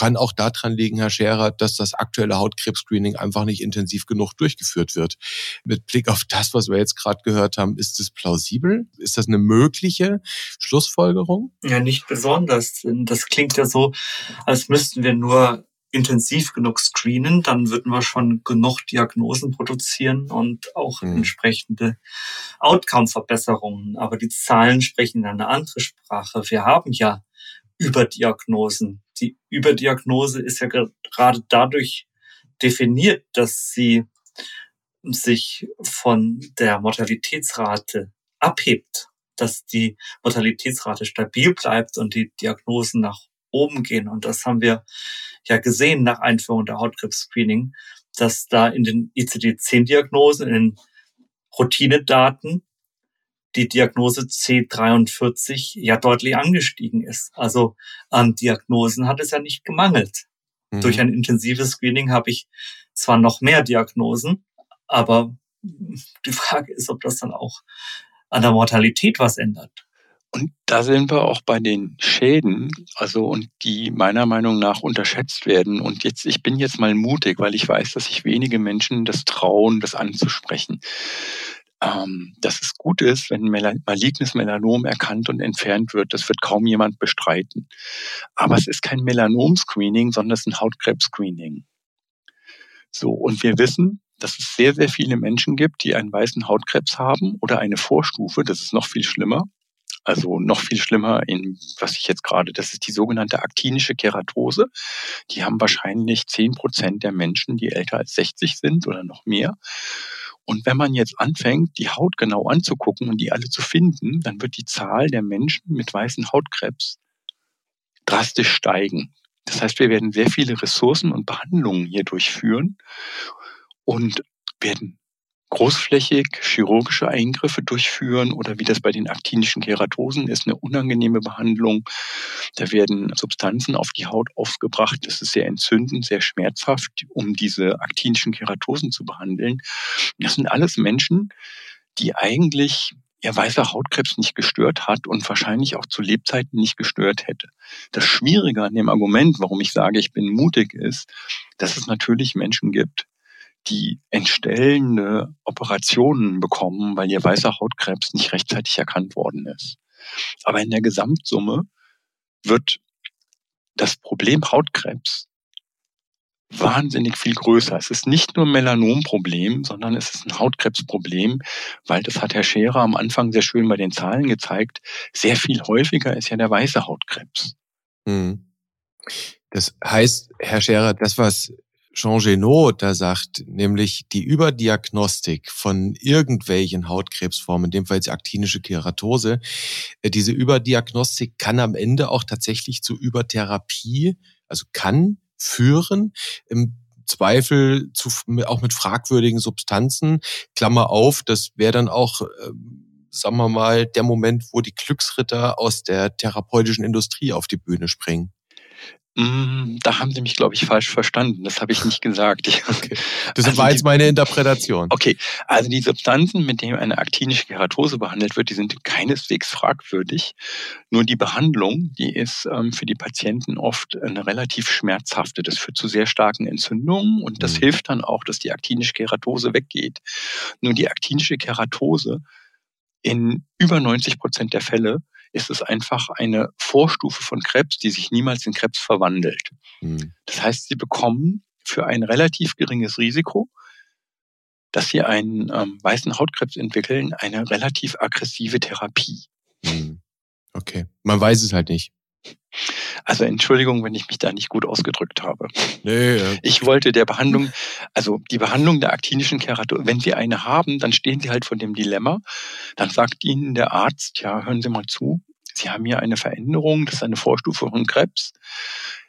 kann auch daran liegen, Herr Scherer, dass das aktuelle Hautkrebs-Screening einfach nicht intensiv genug durchgeführt wird. Mit Blick auf das, was wir jetzt gerade gehört haben, ist es plausibel? Ist das eine mögliche Schlussfolgerung? Ja, nicht besonders. Das klingt ja so, als müssten wir nur intensiv genug screenen, dann würden wir schon genug Diagnosen produzieren und auch mhm. entsprechende Outcome-Verbesserungen. Aber die Zahlen sprechen eine andere Sprache. Wir haben ja Überdiagnosen. Die Überdiagnose ist ja gerade dadurch definiert, dass sie sich von der Mortalitätsrate abhebt, dass die Mortalitätsrate stabil bleibt und die Diagnosen nach oben gehen. Und das haben wir ja gesehen nach Einführung der Hautkrebs-Screening, dass da in den ICD-10-Diagnosen, in den Routinedaten die Diagnose C43 ja deutlich angestiegen ist. Also an Diagnosen hat es ja nicht gemangelt. Mhm. Durch ein intensives Screening habe ich zwar noch mehr Diagnosen, aber die Frage ist, ob das dann auch an der Mortalität was ändert. Und da sind wir auch bei den Schäden, also und die meiner Meinung nach unterschätzt werden. Und jetzt, ich bin jetzt mal mutig, weil ich weiß, dass sich wenige Menschen das trauen, das anzusprechen ähm, dass es gut ist, wenn malignes Melanom erkannt und entfernt wird. Das wird kaum jemand bestreiten. Aber es ist kein Melanom-Screening, sondern es ist ein Hautkrebs-Screening. So, und wir wissen, dass es sehr, sehr viele Menschen gibt, die einen weißen Hautkrebs haben oder eine Vorstufe, das ist noch viel schlimmer. Also noch viel schlimmer in, was ich jetzt gerade, das ist die sogenannte aktinische Keratose. Die haben wahrscheinlich zehn Prozent der Menschen, die älter als 60 sind oder noch mehr. Und wenn man jetzt anfängt, die Haut genau anzugucken und die alle zu finden, dann wird die Zahl der Menschen mit weißen Hautkrebs drastisch steigen. Das heißt, wir werden sehr viele Ressourcen und Behandlungen hier durchführen und werden großflächig chirurgische Eingriffe durchführen oder wie das bei den aktinischen Keratosen ist, eine unangenehme Behandlung. Da werden Substanzen auf die Haut aufgebracht. Das ist sehr entzündend, sehr schmerzhaft, um diese aktinischen Keratosen zu behandeln. Das sind alles Menschen, die eigentlich ihr weißer Hautkrebs nicht gestört hat und wahrscheinlich auch zu Lebzeiten nicht gestört hätte. Das Schwierige an dem Argument, warum ich sage, ich bin mutig, ist, dass es natürlich Menschen gibt, die entstellende Operationen bekommen, weil ihr weißer Hautkrebs nicht rechtzeitig erkannt worden ist. Aber in der Gesamtsumme wird das Problem Hautkrebs wahnsinnig viel größer. Es ist nicht nur ein Melanomproblem, sondern es ist ein Hautkrebsproblem, weil das hat Herr Scherer am Anfang sehr schön bei den Zahlen gezeigt. Sehr viel häufiger ist ja der weiße Hautkrebs. Hm. Das heißt, Herr Scherer, das, was Jean Genot da sagt, nämlich die Überdiagnostik von irgendwelchen Hautkrebsformen, in dem Fall jetzt aktinische Keratose, äh, diese Überdiagnostik kann am Ende auch tatsächlich zu Übertherapie, also kann führen. Im Zweifel zu, auch mit fragwürdigen Substanzen. Klammer auf, das wäre dann auch, äh, sagen wir mal, der Moment, wo die Glücksritter aus der therapeutischen Industrie auf die Bühne springen. Mm, da haben Sie mich, glaube ich, falsch verstanden. Das habe ich nicht gesagt. Okay. [laughs] Das also war jetzt meine Interpretation. Okay, also die Substanzen, mit denen eine aktinische Keratose behandelt wird, die sind keineswegs fragwürdig. Nur die Behandlung, die ist ähm, für die Patienten oft eine relativ schmerzhafte. Das führt zu sehr starken Entzündungen und das mhm. hilft dann auch, dass die aktinische Keratose weggeht. Nur die aktinische Keratose in über 90 Prozent der Fälle ist es einfach eine Vorstufe von Krebs, die sich niemals in Krebs verwandelt. Mhm. Das heißt, sie bekommen für ein relativ geringes Risiko, dass sie einen ähm, weißen Hautkrebs entwickeln, eine relativ aggressive Therapie. Mhm. Okay, man weiß es halt nicht. Also Entschuldigung, wenn ich mich da nicht gut ausgedrückt habe. Nee, ja. Ich wollte der Behandlung, also die Behandlung der aktinischen Keratose, wenn Sie eine haben, dann stehen Sie halt vor dem Dilemma. Dann sagt Ihnen der Arzt, ja, hören Sie mal zu, Sie haben hier eine Veränderung, das ist eine Vorstufe von Krebs.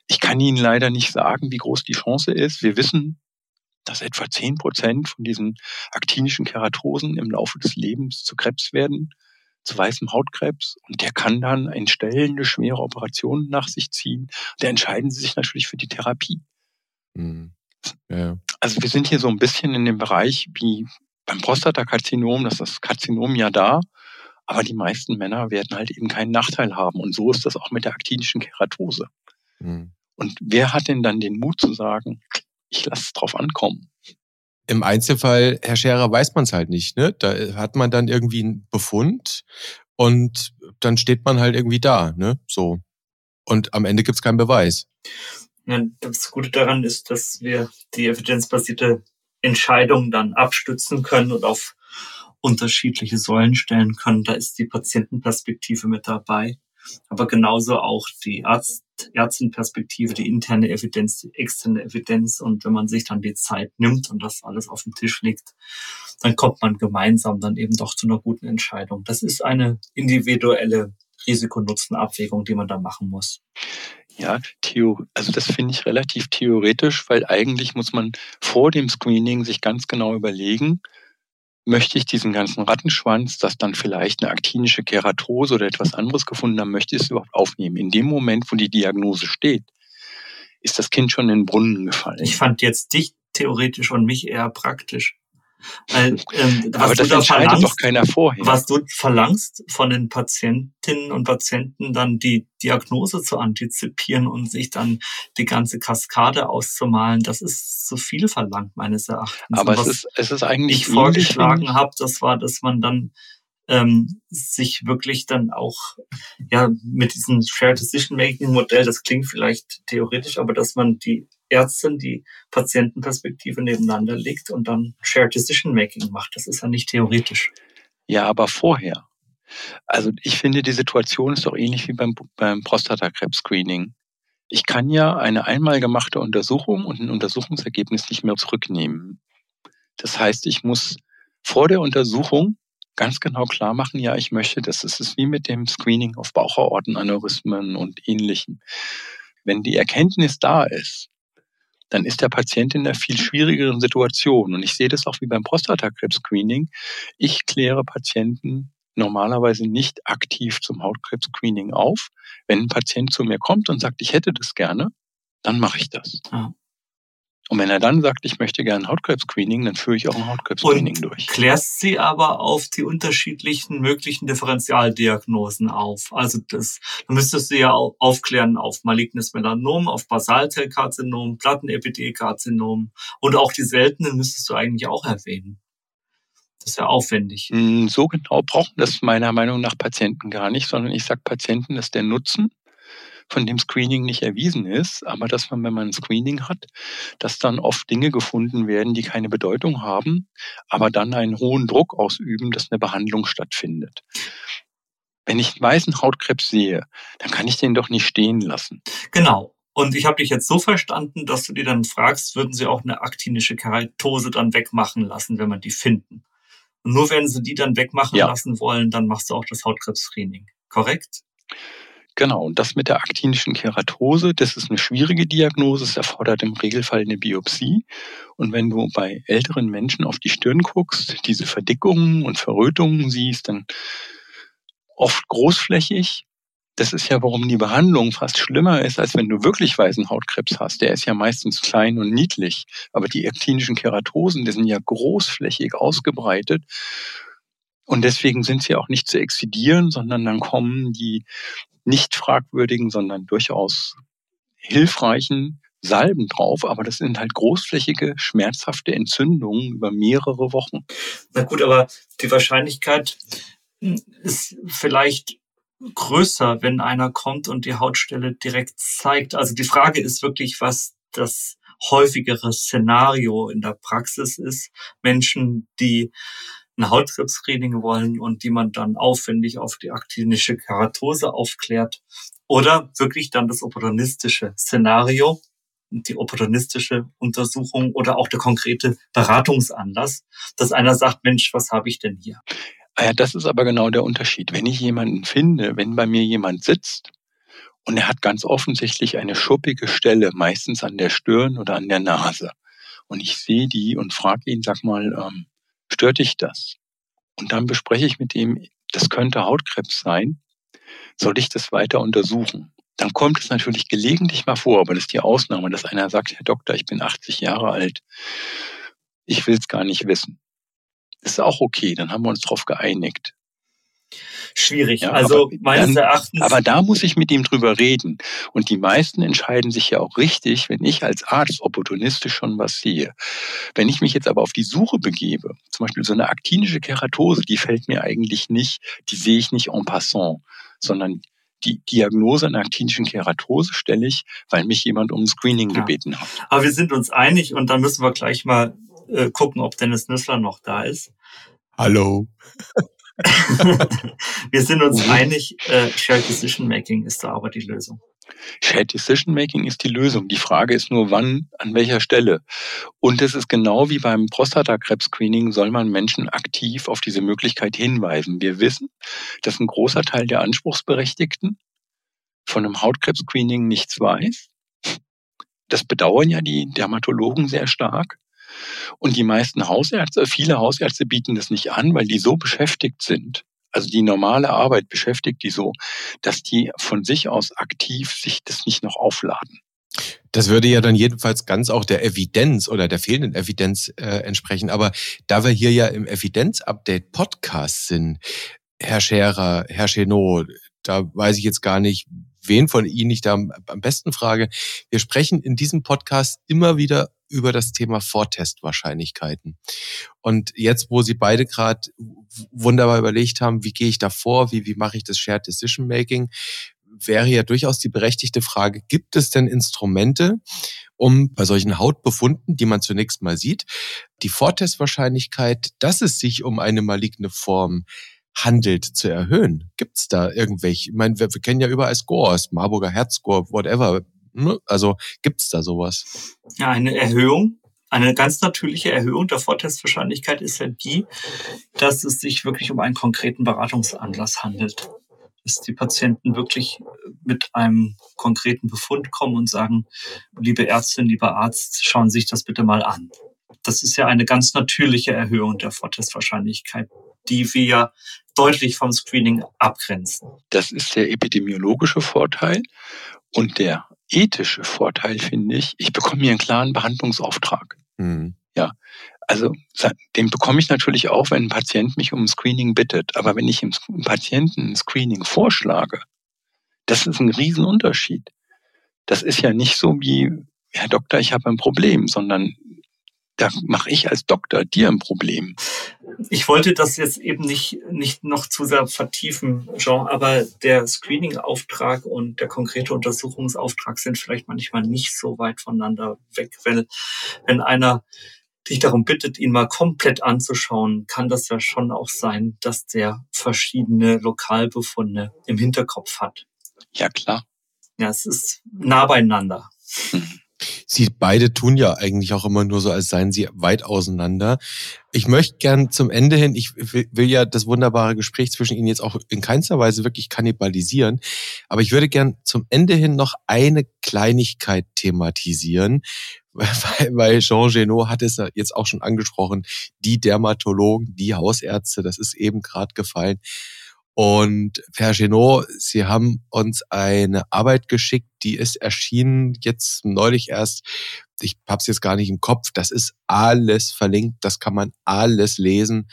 Ich kann Ihnen leider nicht sagen, wie groß die Chance ist. Wir wissen, dass etwa zehn Prozent von diesen aktinischen Keratosen im Laufe des Lebens zu Krebs werden zu weißem Hautkrebs und der kann dann entstellende schwere Operationen nach sich ziehen. Da entscheiden sie sich natürlich für die Therapie. Mhm. [sniffs] Ja. Also wir sind hier so ein bisschen in dem Bereich wie beim Prostatakarzinom, das ist das Karzinom ja da, aber die meisten Männer werden halt eben keinen Nachteil haben. Und so ist das auch mit der aktinischen Keratose. Mhm. Und wer hat denn dann den Mut zu sagen, ich lasse es drauf ankommen? Im Einzelfall, Herr Scherer, weiß man es halt nicht. Ne? Da hat man dann irgendwie einen Befund und dann steht man halt irgendwie da. Ne? So. Und am Ende gibt es keinen Beweis. Ja, das Gute daran ist, dass wir die evidenzbasierte Entscheidung dann abstützen können und auf unterschiedliche Säulen stellen können. Da ist die Patientenperspektive mit dabei, aber genauso auch die Arzt Ärztenperspektive, die interne Evidenz, die externe Evidenz. Und wenn man sich dann die Zeit nimmt und das alles auf den Tisch legt, dann kommt man gemeinsam dann eben doch zu einer guten Entscheidung. Das ist eine individuelle Risikonutzen-Abwägung, die man da machen muss. Ja, Theo, also das finde ich relativ theoretisch, weil eigentlich muss man vor dem Screening sich ganz genau überlegen, möchte ich diesen ganzen Rattenschwanz, das dann vielleicht eine aktinische Keratose oder etwas anderes gefunden haben, möchte ich es überhaupt aufnehmen? In dem Moment, wo die Diagnose steht, ist das Kind schon in den Brunnen gefallen. Ich fand jetzt dich theoretisch und mich eher praktisch. Weil, ähm, Aber das da entscheidet doch keiner vorher. Was du verlangst von den Patientinnen und Patienten, dann die Diagnose zu antizipieren und sich dann die ganze Kaskade auszumalen, das ist zu viel verlangt meines Erachtens. Aber es ist, es ist eigentlich ich vorgeschlagen habe, das war, dass man dann ähm, sich wirklich dann auch ja mit diesem Shared Decision Making Modell, das klingt vielleicht theoretisch, aber dass man die Ärztin die Patientenperspektive nebeneinander legt und dann Shared Decision Making macht. Das ist ja nicht theoretisch. Ja, aber vorher. Also ich finde, die Situation ist doch ähnlich wie beim, beim Prostatakrebs-Screening. Ich kann ja eine einmal gemachte Untersuchung und ein Untersuchungsergebnis nicht mehr zurücknehmen. Das heißt, ich muss vor der Untersuchung ganz genau klar machen, ja, ich möchte das. Es ist wie mit dem Screening auf Bauchortenaneurysmen und ähnlichem. Wenn die Erkenntnis da ist, dann ist der Patient in einer viel schwierigeren Situation. Und ich sehe das auch wie beim Prostatakrebs-Screening. Ich kläre Patienten normalerweise nicht aktiv zum Hautkrebs-Screening auf. Wenn ein Patient zu mir kommt und sagt, ich hätte das gerne, dann mache ich das. Ah. Und wenn er dann sagt, ich möchte gerne Hautkrebs-Screening, dann führe ich auch ein Hautkrebs-Screening durch. Klärst sie aber auf die unterschiedlichen möglichen Differentialdiagnosen auf. Also das, dann müsstest du ja auch aufklären auf malignes Melanom, auf Basalzellkarzinom, Plattenepithelkarzinom und auch die seltenen müsstest du eigentlich auch erwähnen. Das ist ja aufwendig. Mm, so genau brauchen das meiner Meinung nach Patienten gar nicht, sondern ich sage Patienten, dass der Nutzen von dem Screening nicht erwiesen ist, aber dass man, wenn man ein Screening hat, dass dann oft Dinge gefunden werden, die keine Bedeutung haben, aber dann einen hohen Druck ausüben, dass eine Behandlung stattfindet. Wenn ich einen weißen Hautkrebs sehe, dann kann ich den doch nicht stehen lassen. Genau. Und ich habe dich jetzt so verstanden, dass du dir dann fragst, würden sie auch eine aktinische Keratose dann wegmachen lassen, wenn man die finden? Und nur wenn sie die dann wegmachen ja. lassen wollen, dann machst du auch das Hautkrebs-Screening. Korrekt? Genau, und das mit der aktinischen Keratose, das ist eine schwierige Diagnose, es erfordert im Regelfall eine Biopsie. Und wenn du bei älteren Menschen auf die Stirn guckst, diese Verdickungen und Verrötungen siehst, dann oft großflächig. Das ist ja, warum die Behandlung fast schlimmer ist, als wenn du wirklich weißen Hautkrebs hast. Der ist ja meistens klein und niedlich. Aber die aktinischen Keratosen, die sind ja großflächig ausgebreitet. Und deswegen sind sie auch nicht zu exzidieren, sondern dann kommen die nicht fragwürdigen, sondern durchaus hilfreichen Salben drauf, aber das sind halt großflächige, schmerzhafte Entzündungen über mehrere Wochen. Na gut, aber die Wahrscheinlichkeit ist vielleicht größer, wenn einer kommt und die Hautstelle direkt zeigt. Also die Frage ist wirklich, was das häufigere Szenario in der Praxis ist. Menschen, die ein Hautkrebs-Screening wollen und die man dann aufwendig auf die aktinische Keratose aufklärt. Oder wirklich dann das opportunistische Szenario, die opportunistische Untersuchung oder auch der konkrete Beratungsanlass, dass einer sagt, Mensch, was habe ich denn hier? Ah ja, das ist aber genau der Unterschied. Wenn ich jemanden finde, wenn bei mir jemand sitzt und er hat ganz offensichtlich eine schuppige Stelle, meistens an der Stirn oder an der Nase, und ich sehe die und frage ihn, sag mal, ähm, Stört dich das? Und dann bespreche ich mit ihm, das könnte Hautkrebs sein. Soll ich das weiter untersuchen? Dann kommt es natürlich gelegentlich mal vor, aber das ist die Ausnahme, dass einer sagt, Herr Doktor, ich bin 80 Jahre alt. Ich will es gar nicht wissen. Das ist auch okay, dann haben wir uns darauf geeinigt schwierig. Ja, also meines dann, Erachtens. Aber da muss ich mit ihm drüber reden. Und die meisten entscheiden sich ja auch richtig, wenn ich als Arzt opportunistisch schon was sehe. Wenn ich mich jetzt aber auf die Suche begebe, zum Beispiel so eine aktinische Keratose, die fällt mir eigentlich nicht, die sehe ich nicht en passant, sondern die Diagnose einer aktinischen Keratose stelle ich, weil mich jemand um ein Screening ja. gebeten hat. Aber wir sind uns einig und dann müssen wir gleich mal äh, gucken, ob Dennis Nüssler noch da ist. Hallo. [laughs] [laughs] Wir sind uns mhm. einig, äh, Shared Decision Making ist da aber die Lösung. Shared Decision Making ist die Lösung. Die Frage ist nur, wann, an welcher Stelle. Und es ist genau wie beim Prostatakrebs-Screening, soll man Menschen aktiv auf diese Möglichkeit hinweisen. Wir wissen, dass ein großer Teil der Anspruchsberechtigten von einem Hautkrebs-Screening nichts weiß. Das bedauern ja die Dermatologen sehr stark. Und die meisten Hausärzte, viele Hausärzte bieten das nicht an, weil die so beschäftigt sind. Also die normale Arbeit beschäftigt die so, dass die von sich aus aktiv sich das nicht noch aufladen. Das würde ja dann jedenfalls ganz auch der Evidenz oder der fehlenden Evidenz äh, entsprechen. Aber da wir hier ja im Evidenz-Update-Podcast sind, Herr Scherer, Herr Chenot, da weiß ich jetzt gar nicht, wen von Ihnen ich da am besten frage. Wir sprechen in diesem Podcast immer wieder über das Thema Vortestwahrscheinlichkeiten. Und jetzt, wo Sie beide gerade wunderbar überlegt haben, wie gehe ich da vor, wie, wie mache ich das Shared Decision Making, wäre ja durchaus die berechtigte Frage, gibt es denn Instrumente, um bei solchen Hautbefunden, die man zunächst mal sieht, die Vortestwahrscheinlichkeit, dass es sich um eine maligne Form handelt, zu erhöhen? Gibt es da irgendwelche? Ich meine, wir, wir kennen ja überall Scores, Marburger Herzscore, whatever. Ne? Also gibt es da sowas? Ja, eine Erhöhung. Eine ganz natürliche Erhöhung der Vortestwahrscheinlichkeit ist ja die, dass es sich wirklich um einen konkreten Beratungsanlass handelt. Dass die Patienten wirklich mit einem konkreten Befund kommen und sagen, liebe Ärztin, lieber Arzt, schauen Sie sich das bitte mal an. Das ist ja eine ganz natürliche Erhöhung der Vortestwahrscheinlichkeit, die wir deutlich vom Screening abgrenzen. Das ist der epidemiologische Vorteil. Und der ethische Vorteil finde ich, ich bekomme mir einen klaren Behandlungsauftrag. Mhm. Ja, also den bekomme ich natürlich auch, wenn ein Patient mich um ein Screening bittet. Aber wenn ich dem Patienten ein Screening vorschlage, das ist ein Riesenunterschied. Das ist ja nicht so wie, Herr Doktor, ich habe ein Problem, sondern da mache ich als Doktor dir ein Problem. Ich wollte das jetzt eben nicht, nicht noch zu sehr vertiefen, Jean, aber der Screening-Auftrag und der konkrete Untersuchungsauftrag sind vielleicht manchmal nicht so weit voneinander weg, weil wenn einer dich darum bittet, ihn mal komplett anzuschauen, kann das ja schon auch sein, dass der verschiedene Lokalbefunde im Hinterkopf hat. Ja, klar. Ja, es ist nah beieinander. Hm. Sie beide tun ja eigentlich auch immer nur so, als seien sie weit auseinander. Ich möchte gern zum Ende hin, ich will ja das wunderbare Gespräch zwischen Ihnen jetzt auch in keinster Weise wirklich kannibalisieren, aber ich würde gern zum Ende hin noch eine Kleinigkeit thematisieren, [laughs] weil, weil Jean Genot hat es jetzt auch schon angesprochen, die Dermatologen, die Hausärzte, das ist eben gerade gefallen. Und Herr Genot, Sie haben uns eine Arbeit geschickt, die ist erschienen jetzt neulich erst. Ich hab's jetzt gar nicht im Kopf. Das ist alles verlinkt. Das kann man alles lesen,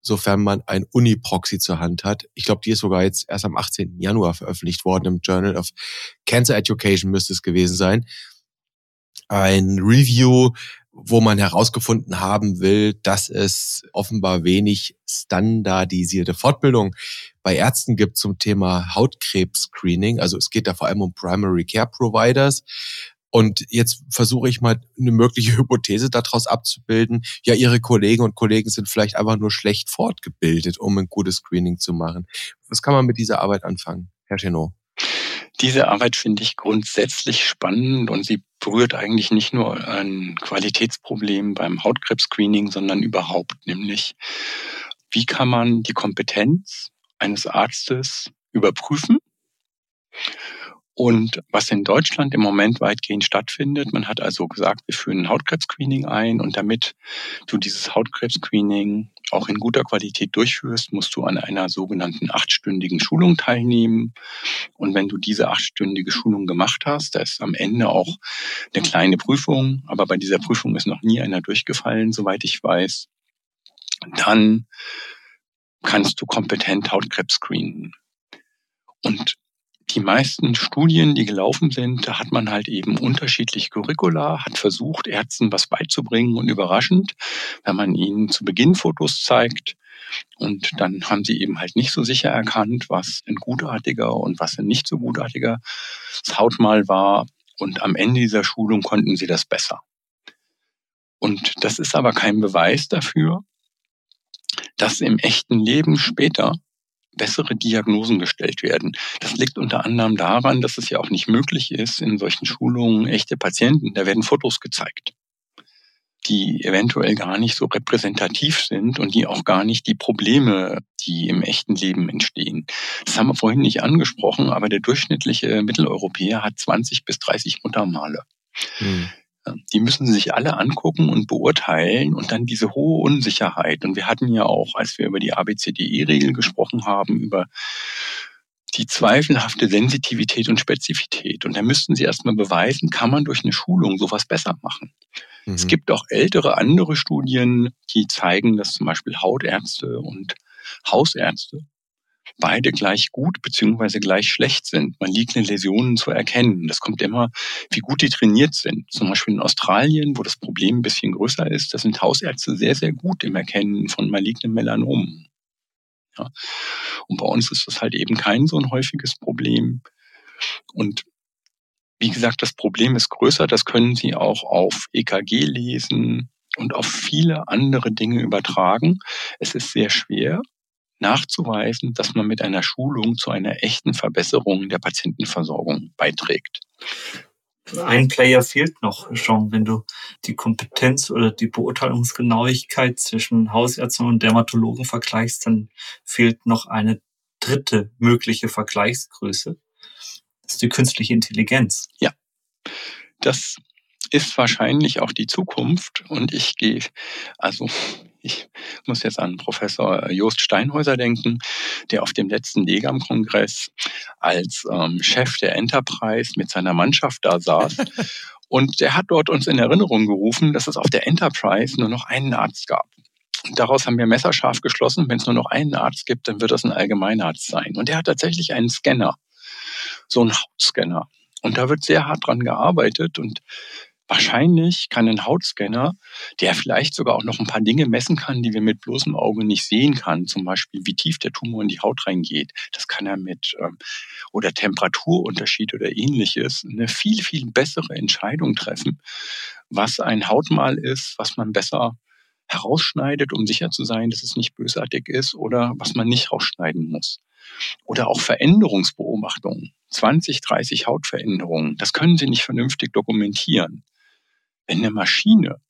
sofern man ein Uniproxy zur Hand hat. Ich glaube, die ist sogar jetzt erst am 18. Januar veröffentlicht worden im Journal of Cancer Education müsste es gewesen sein. Ein Review wo man herausgefunden haben will, dass es offenbar wenig standardisierte Fortbildung bei Ärzten gibt zum Thema Hautkrebs-Screening. Also es geht da vor allem um Primary Care Providers. Und jetzt versuche ich mal eine mögliche Hypothese daraus abzubilden. Ja, Ihre Kollegen und Kollegen sind vielleicht einfach nur schlecht fortgebildet, um ein gutes Screening zu machen. Was kann man mit dieser Arbeit anfangen, Herr Chenot? Diese Arbeit finde ich grundsätzlich spannend und sie berührt eigentlich nicht nur ein Qualitätsproblem beim Hautkrebs-Screening, sondern überhaupt, nämlich wie kann man die Kompetenz eines Arztes überprüfen? Und was in Deutschland im Moment weitgehend stattfindet, man hat also gesagt, wir führen ein Hautkrebs-Screening ein und damit du dieses Hautkrebs-Screening auch in guter Qualität durchführst, musst du an einer sogenannten achtstündigen Schulung teilnehmen. Und wenn du diese achtstündige Schulung gemacht hast, da ist am Ende auch eine kleine Prüfung, aber bei dieser Prüfung ist noch nie einer durchgefallen, soweit ich weiß, dann kannst du kompetent Hautkrebs screenen. Und die meisten Studien, die gelaufen sind, da hat man halt eben unterschiedliche Curricula, hat versucht, Ärzten was beizubringen und überraschend, wenn man ihnen zu Beginn Fotos zeigt, und dann haben sie eben halt nicht so sicher erkannt, was ein gutartiger und was ein nicht so gutartiger Hautmal war. Und am Ende dieser Schulung konnten sie das besser. Und das ist aber kein Beweis dafür, dass im echten Leben später bessere Diagnosen gestellt werden. Das liegt unter anderem daran, dass es ja auch nicht möglich ist, in solchen Schulungen echte Patienten, da werden Fotos gezeigt, die eventuell gar nicht so repräsentativ sind und die auch gar nicht die Probleme, die im echten Leben entstehen. Das haben wir vorhin nicht angesprochen, aber der durchschnittliche Mitteleuropäer hat 20 bis 30 Muttermale. Hm. Die müssen sie sich alle angucken und beurteilen und dann diese hohe Unsicherheit. Und wir hatten ja auch, als wir über die ABCDE-Regel gesprochen haben, über die zweifelhafte Sensitivität und Spezifität. Und da müssten sie erstmal beweisen, kann man durch eine Schulung sowas besser machen. Mhm. Es gibt auch ältere andere Studien, die zeigen, dass zum Beispiel Hautärzte und Hausärzte beide gleich gut beziehungsweise gleich schlecht sind. Man liegt in Läsionen zu erkennen. Das kommt immer, wie gut die trainiert sind. Zum Beispiel in Australien, wo das Problem ein bisschen größer ist, da sind Hausärzte sehr, sehr gut im Erkennen von malignen Melanomen. Ja. Und bei uns ist das halt eben kein so ein häufiges Problem. Und wie gesagt, das Problem ist größer. Das können Sie auch auf EKG lesen und auf viele andere Dinge übertragen. Es ist sehr schwer nachzuweisen, dass man mit einer Schulung zu einer echten Verbesserung der Patientenversorgung beiträgt. Ein Player fehlt noch, Jean, wenn du die Kompetenz oder die Beurteilungsgenauigkeit zwischen Hausärzten und Dermatologen vergleichst, dann fehlt noch eine dritte mögliche Vergleichsgröße. Das ist die künstliche Intelligenz. Ja, das ist wahrscheinlich auch die Zukunft und ich gehe, also ich muss jetzt an Professor Jost Steinhäuser denken, der auf dem letzten Legam-Kongress als ähm, Chef der Enterprise mit seiner Mannschaft da saß. [laughs] Und der hat dort uns in Erinnerung gerufen, dass es auf der Enterprise nur noch einen Arzt gab. Und daraus haben wir messerscharf geschlossen, wenn es nur noch einen Arzt gibt, dann wird das ein Allgemeinarzt sein. Und der hat tatsächlich einen Scanner, so einen Hautscanner. Und da wird sehr hart dran gearbeitet und Wahrscheinlich kann ein Hautscanner, der vielleicht sogar auch noch ein paar Dinge messen kann, die wir mit bloßem Auge nicht sehen kann, zum Beispiel wie tief der Tumor in die Haut reingeht, das kann er mit ähm, oder Temperaturunterschied oder ähnliches, eine viel, viel bessere Entscheidung treffen, was ein Hautmal ist, was man besser herausschneidet, um sicher zu sein, dass es nicht bösartig ist oder was man nicht rausschneiden muss. Oder auch Veränderungsbeobachtungen. 20, 30 Hautveränderungen. Das können Sie nicht vernünftig dokumentieren. Wenn eine Maschine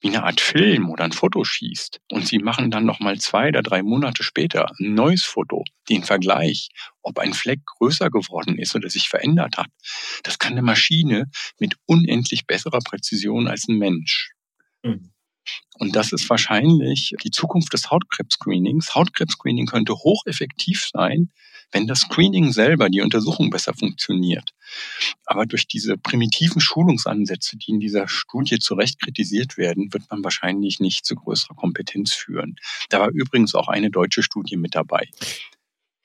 wie eine Art Film oder ein Foto schießt und sie machen dann noch mal zwei oder drei Monate später ein neues Foto, den Vergleich, ob ein Fleck größer geworden ist oder sich verändert hat, das kann eine Maschine mit unendlich besserer Präzision als ein Mensch. Mhm. Und das ist wahrscheinlich die Zukunft des Hautkrebs-Screenings. Hautkrebs-Screening könnte hocheffektiv sein, wenn das Screening selber, die Untersuchung besser funktioniert. Aber durch diese primitiven Schulungsansätze, die in dieser Studie zu Recht kritisiert werden, wird man wahrscheinlich nicht zu größerer Kompetenz führen. Da war übrigens auch eine deutsche Studie mit dabei.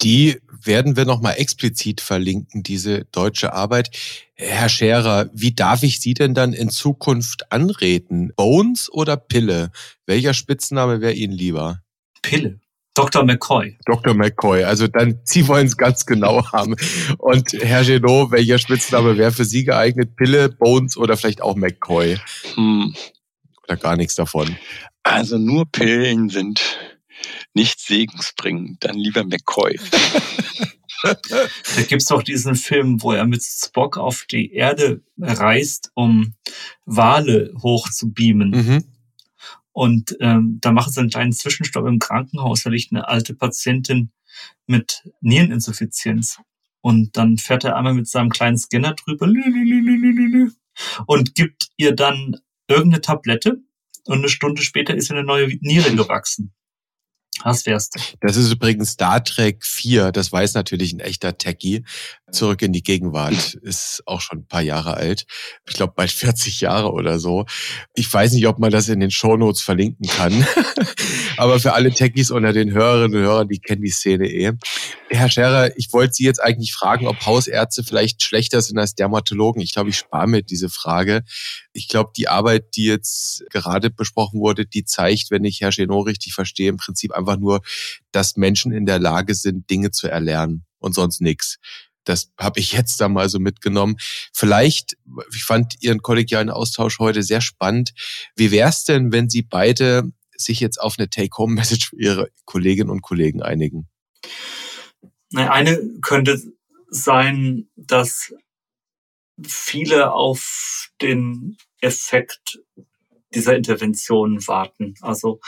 Die werden wir nochmal explizit verlinken, diese deutsche Arbeit. Herr Scherer, wie darf ich Sie denn dann in Zukunft anreden? Bones oder Pille? Welcher Spitzname wäre Ihnen lieber? Pille. Dr. McCoy. Dr. McCoy. Also dann, [laughs] Sie wollen es ganz genau haben. Und Herr Genot, welcher Spitzname wäre für Sie geeignet? Pille, Bones oder vielleicht auch McCoy? Hm. Oder gar nichts davon? Also nur Pillen sind nicht segensbringend. Dann lieber McCoy. da gibt's doch diesen Film, wo er mit Spock auf die Erde reist, um Wale hochzubeamen. Mhm. Und ähm, da machen sie einen kleinen Zwischenstopp im Krankenhaus. Da liegt eine alte Patientin mit Niereninsuffizienz. Und dann fährt er einmal mit seinem kleinen Scanner drüber und gibt ihr dann irgendeine Tablette. Und eine Stunde später ist eine neue Niere gewachsen. Was wär's denn? Das ist übrigens Star Trek 4. Das weiß natürlich ein echter Techie. Zurück in die Gegenwart [laughs] ist auch schon ein paar Jahre alt. Ich glaube bald 40 Jahre oder so. Ich weiß nicht, ob man das in den Shownotes verlinken kann. [laughs] Aber für alle Techies unter den Hörerinnen und Hörern, die kennen die Szene eh. Herr Scherer, ich wollte Sie jetzt eigentlich fragen, ob Hausärzte vielleicht schlechter sind als Dermatologen. Ich glaube, ich spare mir diese Frage. Ich glaube, die Arbeit, die jetzt gerade besprochen wurde, die zeigt, wenn ich Herr Genot richtig verstehe, im Prinzip einfach nur, dass Menschen in der Lage sind, Dinge zu erlernen und sonst nichts. Das habe ich jetzt da mal so mitgenommen. Vielleicht, ich fand Ihren kollegialen Austausch heute sehr spannend. Wie wäre es denn, wenn Sie beide sich jetzt auf eine Take-Home-Message für Ihre Kolleginnen und Kollegen einigen? Eine könnte sein, dass viele auf den Effekt dieser Intervention warten. Also,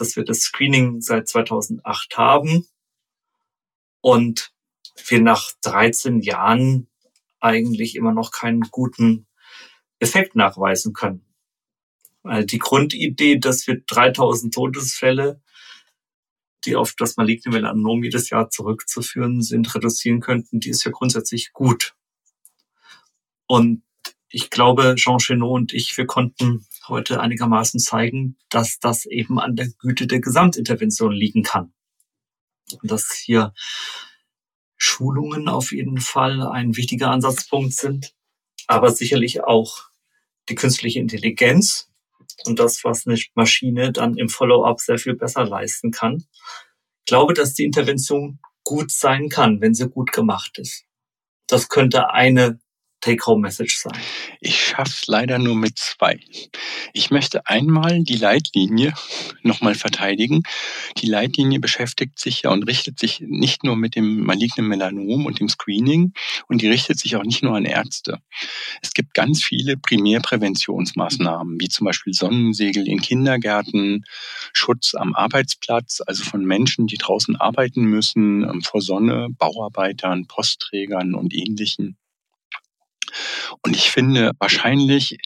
dass wir das Screening seit 2008 haben und wir nach 13 Jahren eigentlich immer noch keinen guten Effekt nachweisen können. Weil die Grundidee, dass wir 3000 Todesfälle, die auf das maligne Melanom jedes Jahr zurückzuführen sind, reduzieren könnten, die ist ja grundsätzlich gut. Und ich glaube, Jean Chenot und ich, wir konnten heute einigermaßen zeigen, dass das eben an der Güte der Gesamtintervention liegen kann. Dass hier Schulungen auf jeden Fall ein wichtiger Ansatzpunkt sind, aber sicherlich auch die künstliche Intelligenz und das, was eine Maschine dann im Follow-up sehr viel besser leisten kann. Ich glaube, dass die Intervention gut sein kann, wenn sie gut gemacht ist. Das könnte eine Take-Home-Message sein? Ich schaff's leider nur mit zwei. Ich möchte einmal die Leitlinie nochmal verteidigen. Die Leitlinie beschäftigt sich ja und richtet sich nicht nur mit dem malignen Melanom und dem Screening und die richtet sich auch nicht nur an Ärzte. Es gibt ganz viele Primärpräventionsmaßnahmen, wie zum Beispiel Sonnensegel in Kindergärten, Schutz am Arbeitsplatz, also von Menschen, die draußen arbeiten müssen, ähm, vor Sonne, Bauarbeitern, Postträgern und ähnlichen. Und ich finde, wahrscheinlich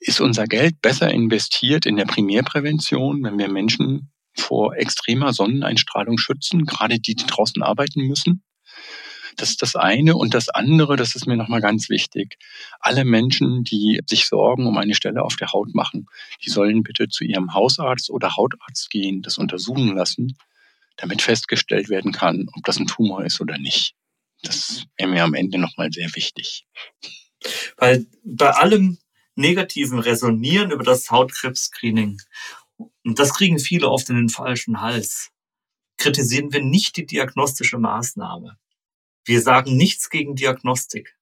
ist unser Geld besser investiert in der Primärprävention, wenn wir Menschen vor extremer Sonneneinstrahlung schützen, gerade die, die draußen arbeiten müssen. Das ist das eine. Und das andere, das ist mir nochmal ganz wichtig. Alle Menschen, die sich Sorgen um eine Stelle auf der Haut machen, die sollen bitte zu ihrem Hausarzt oder Hautarzt gehen, das untersuchen lassen, damit festgestellt werden kann, ob das ein Tumor ist oder nicht. Das wäre mir am Ende nochmal sehr wichtig. Weil bei allem negativen Resonieren über das Hautkrebs-Screening, und das kriegen viele oft in den falschen Hals, kritisieren wir nicht die diagnostische Maßnahme. Wir sagen nichts gegen Diagnostik,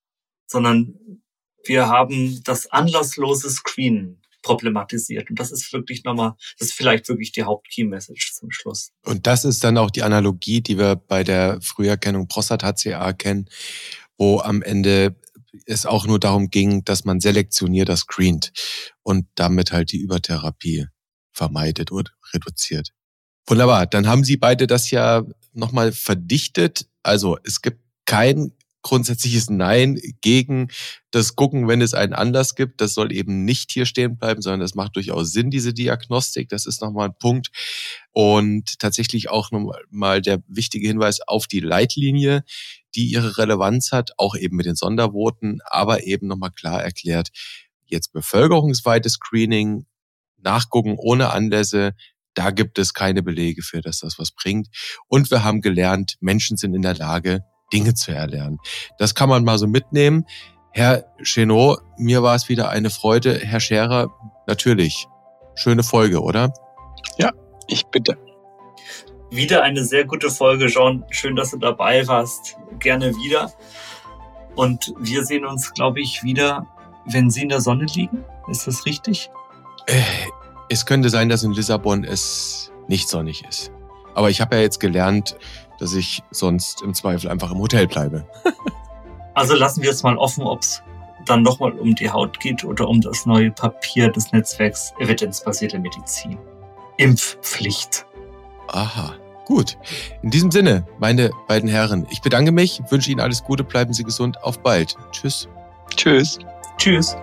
sondern wir haben das anlasslose Screenen problematisiert. Und das ist wirklich nochmal, das ist vielleicht wirklich die Haupt-Key-Message zum Schluss. Und das ist dann auch die Analogie, die wir bei der Früherkennung Prostat-HCA kennen, wo am Ende es auch nur darum ging, dass man selektionierter screent und damit halt die Übertherapie vermeidet oder reduziert. Wunderbar, dann haben Sie beide das ja nochmal verdichtet. Also es gibt kein grundsätzliches Nein gegen das Gucken, wenn es einen Anlass gibt. Das soll eben nicht hier stehen bleiben, sondern das macht durchaus Sinn, diese Diagnostik. Das ist nochmal ein Punkt. Und tatsächlich auch nochmal der wichtige Hinweis auf die Leitlinie, die ihre Relevanz hat, auch eben mit den Sondervoten, aber eben nochmal klar erklärt, jetzt bevölkerungsweites Screening, nachgucken ohne Anlässe, da gibt es keine Belege für, dass das was bringt. Und wir haben gelernt, Menschen sind in der Lage, Dinge zu erlernen. Das kann man mal so mitnehmen. Herr Chenot, mir war es wieder eine Freude. Herr Scherer, natürlich. Schöne Folge, oder? Ja, ich bitte. Wieder eine sehr gute Folge, John. Schön, dass du dabei warst. Gerne wieder. Und wir sehen uns, glaube ich, wieder, wenn Sie in der Sonne liegen. Ist das richtig? Äh, es könnte sein, dass in Lissabon es nicht sonnig ist. Aber ich habe ja jetzt gelernt, dass ich sonst im Zweifel einfach im Hotel bleibe. [laughs] also lassen wir es mal offen, ob es dann nochmal um die Haut geht oder um das neue Papier des Netzwerks evidenzbasierte Medizin. Impfpflicht. Aha, gut. In diesem Sinne, meine beiden Herren, ich bedanke mich, wünsche Ihnen alles Gute, bleiben Sie gesund, auf bald. Tschüss. Tschüss. Tschüss.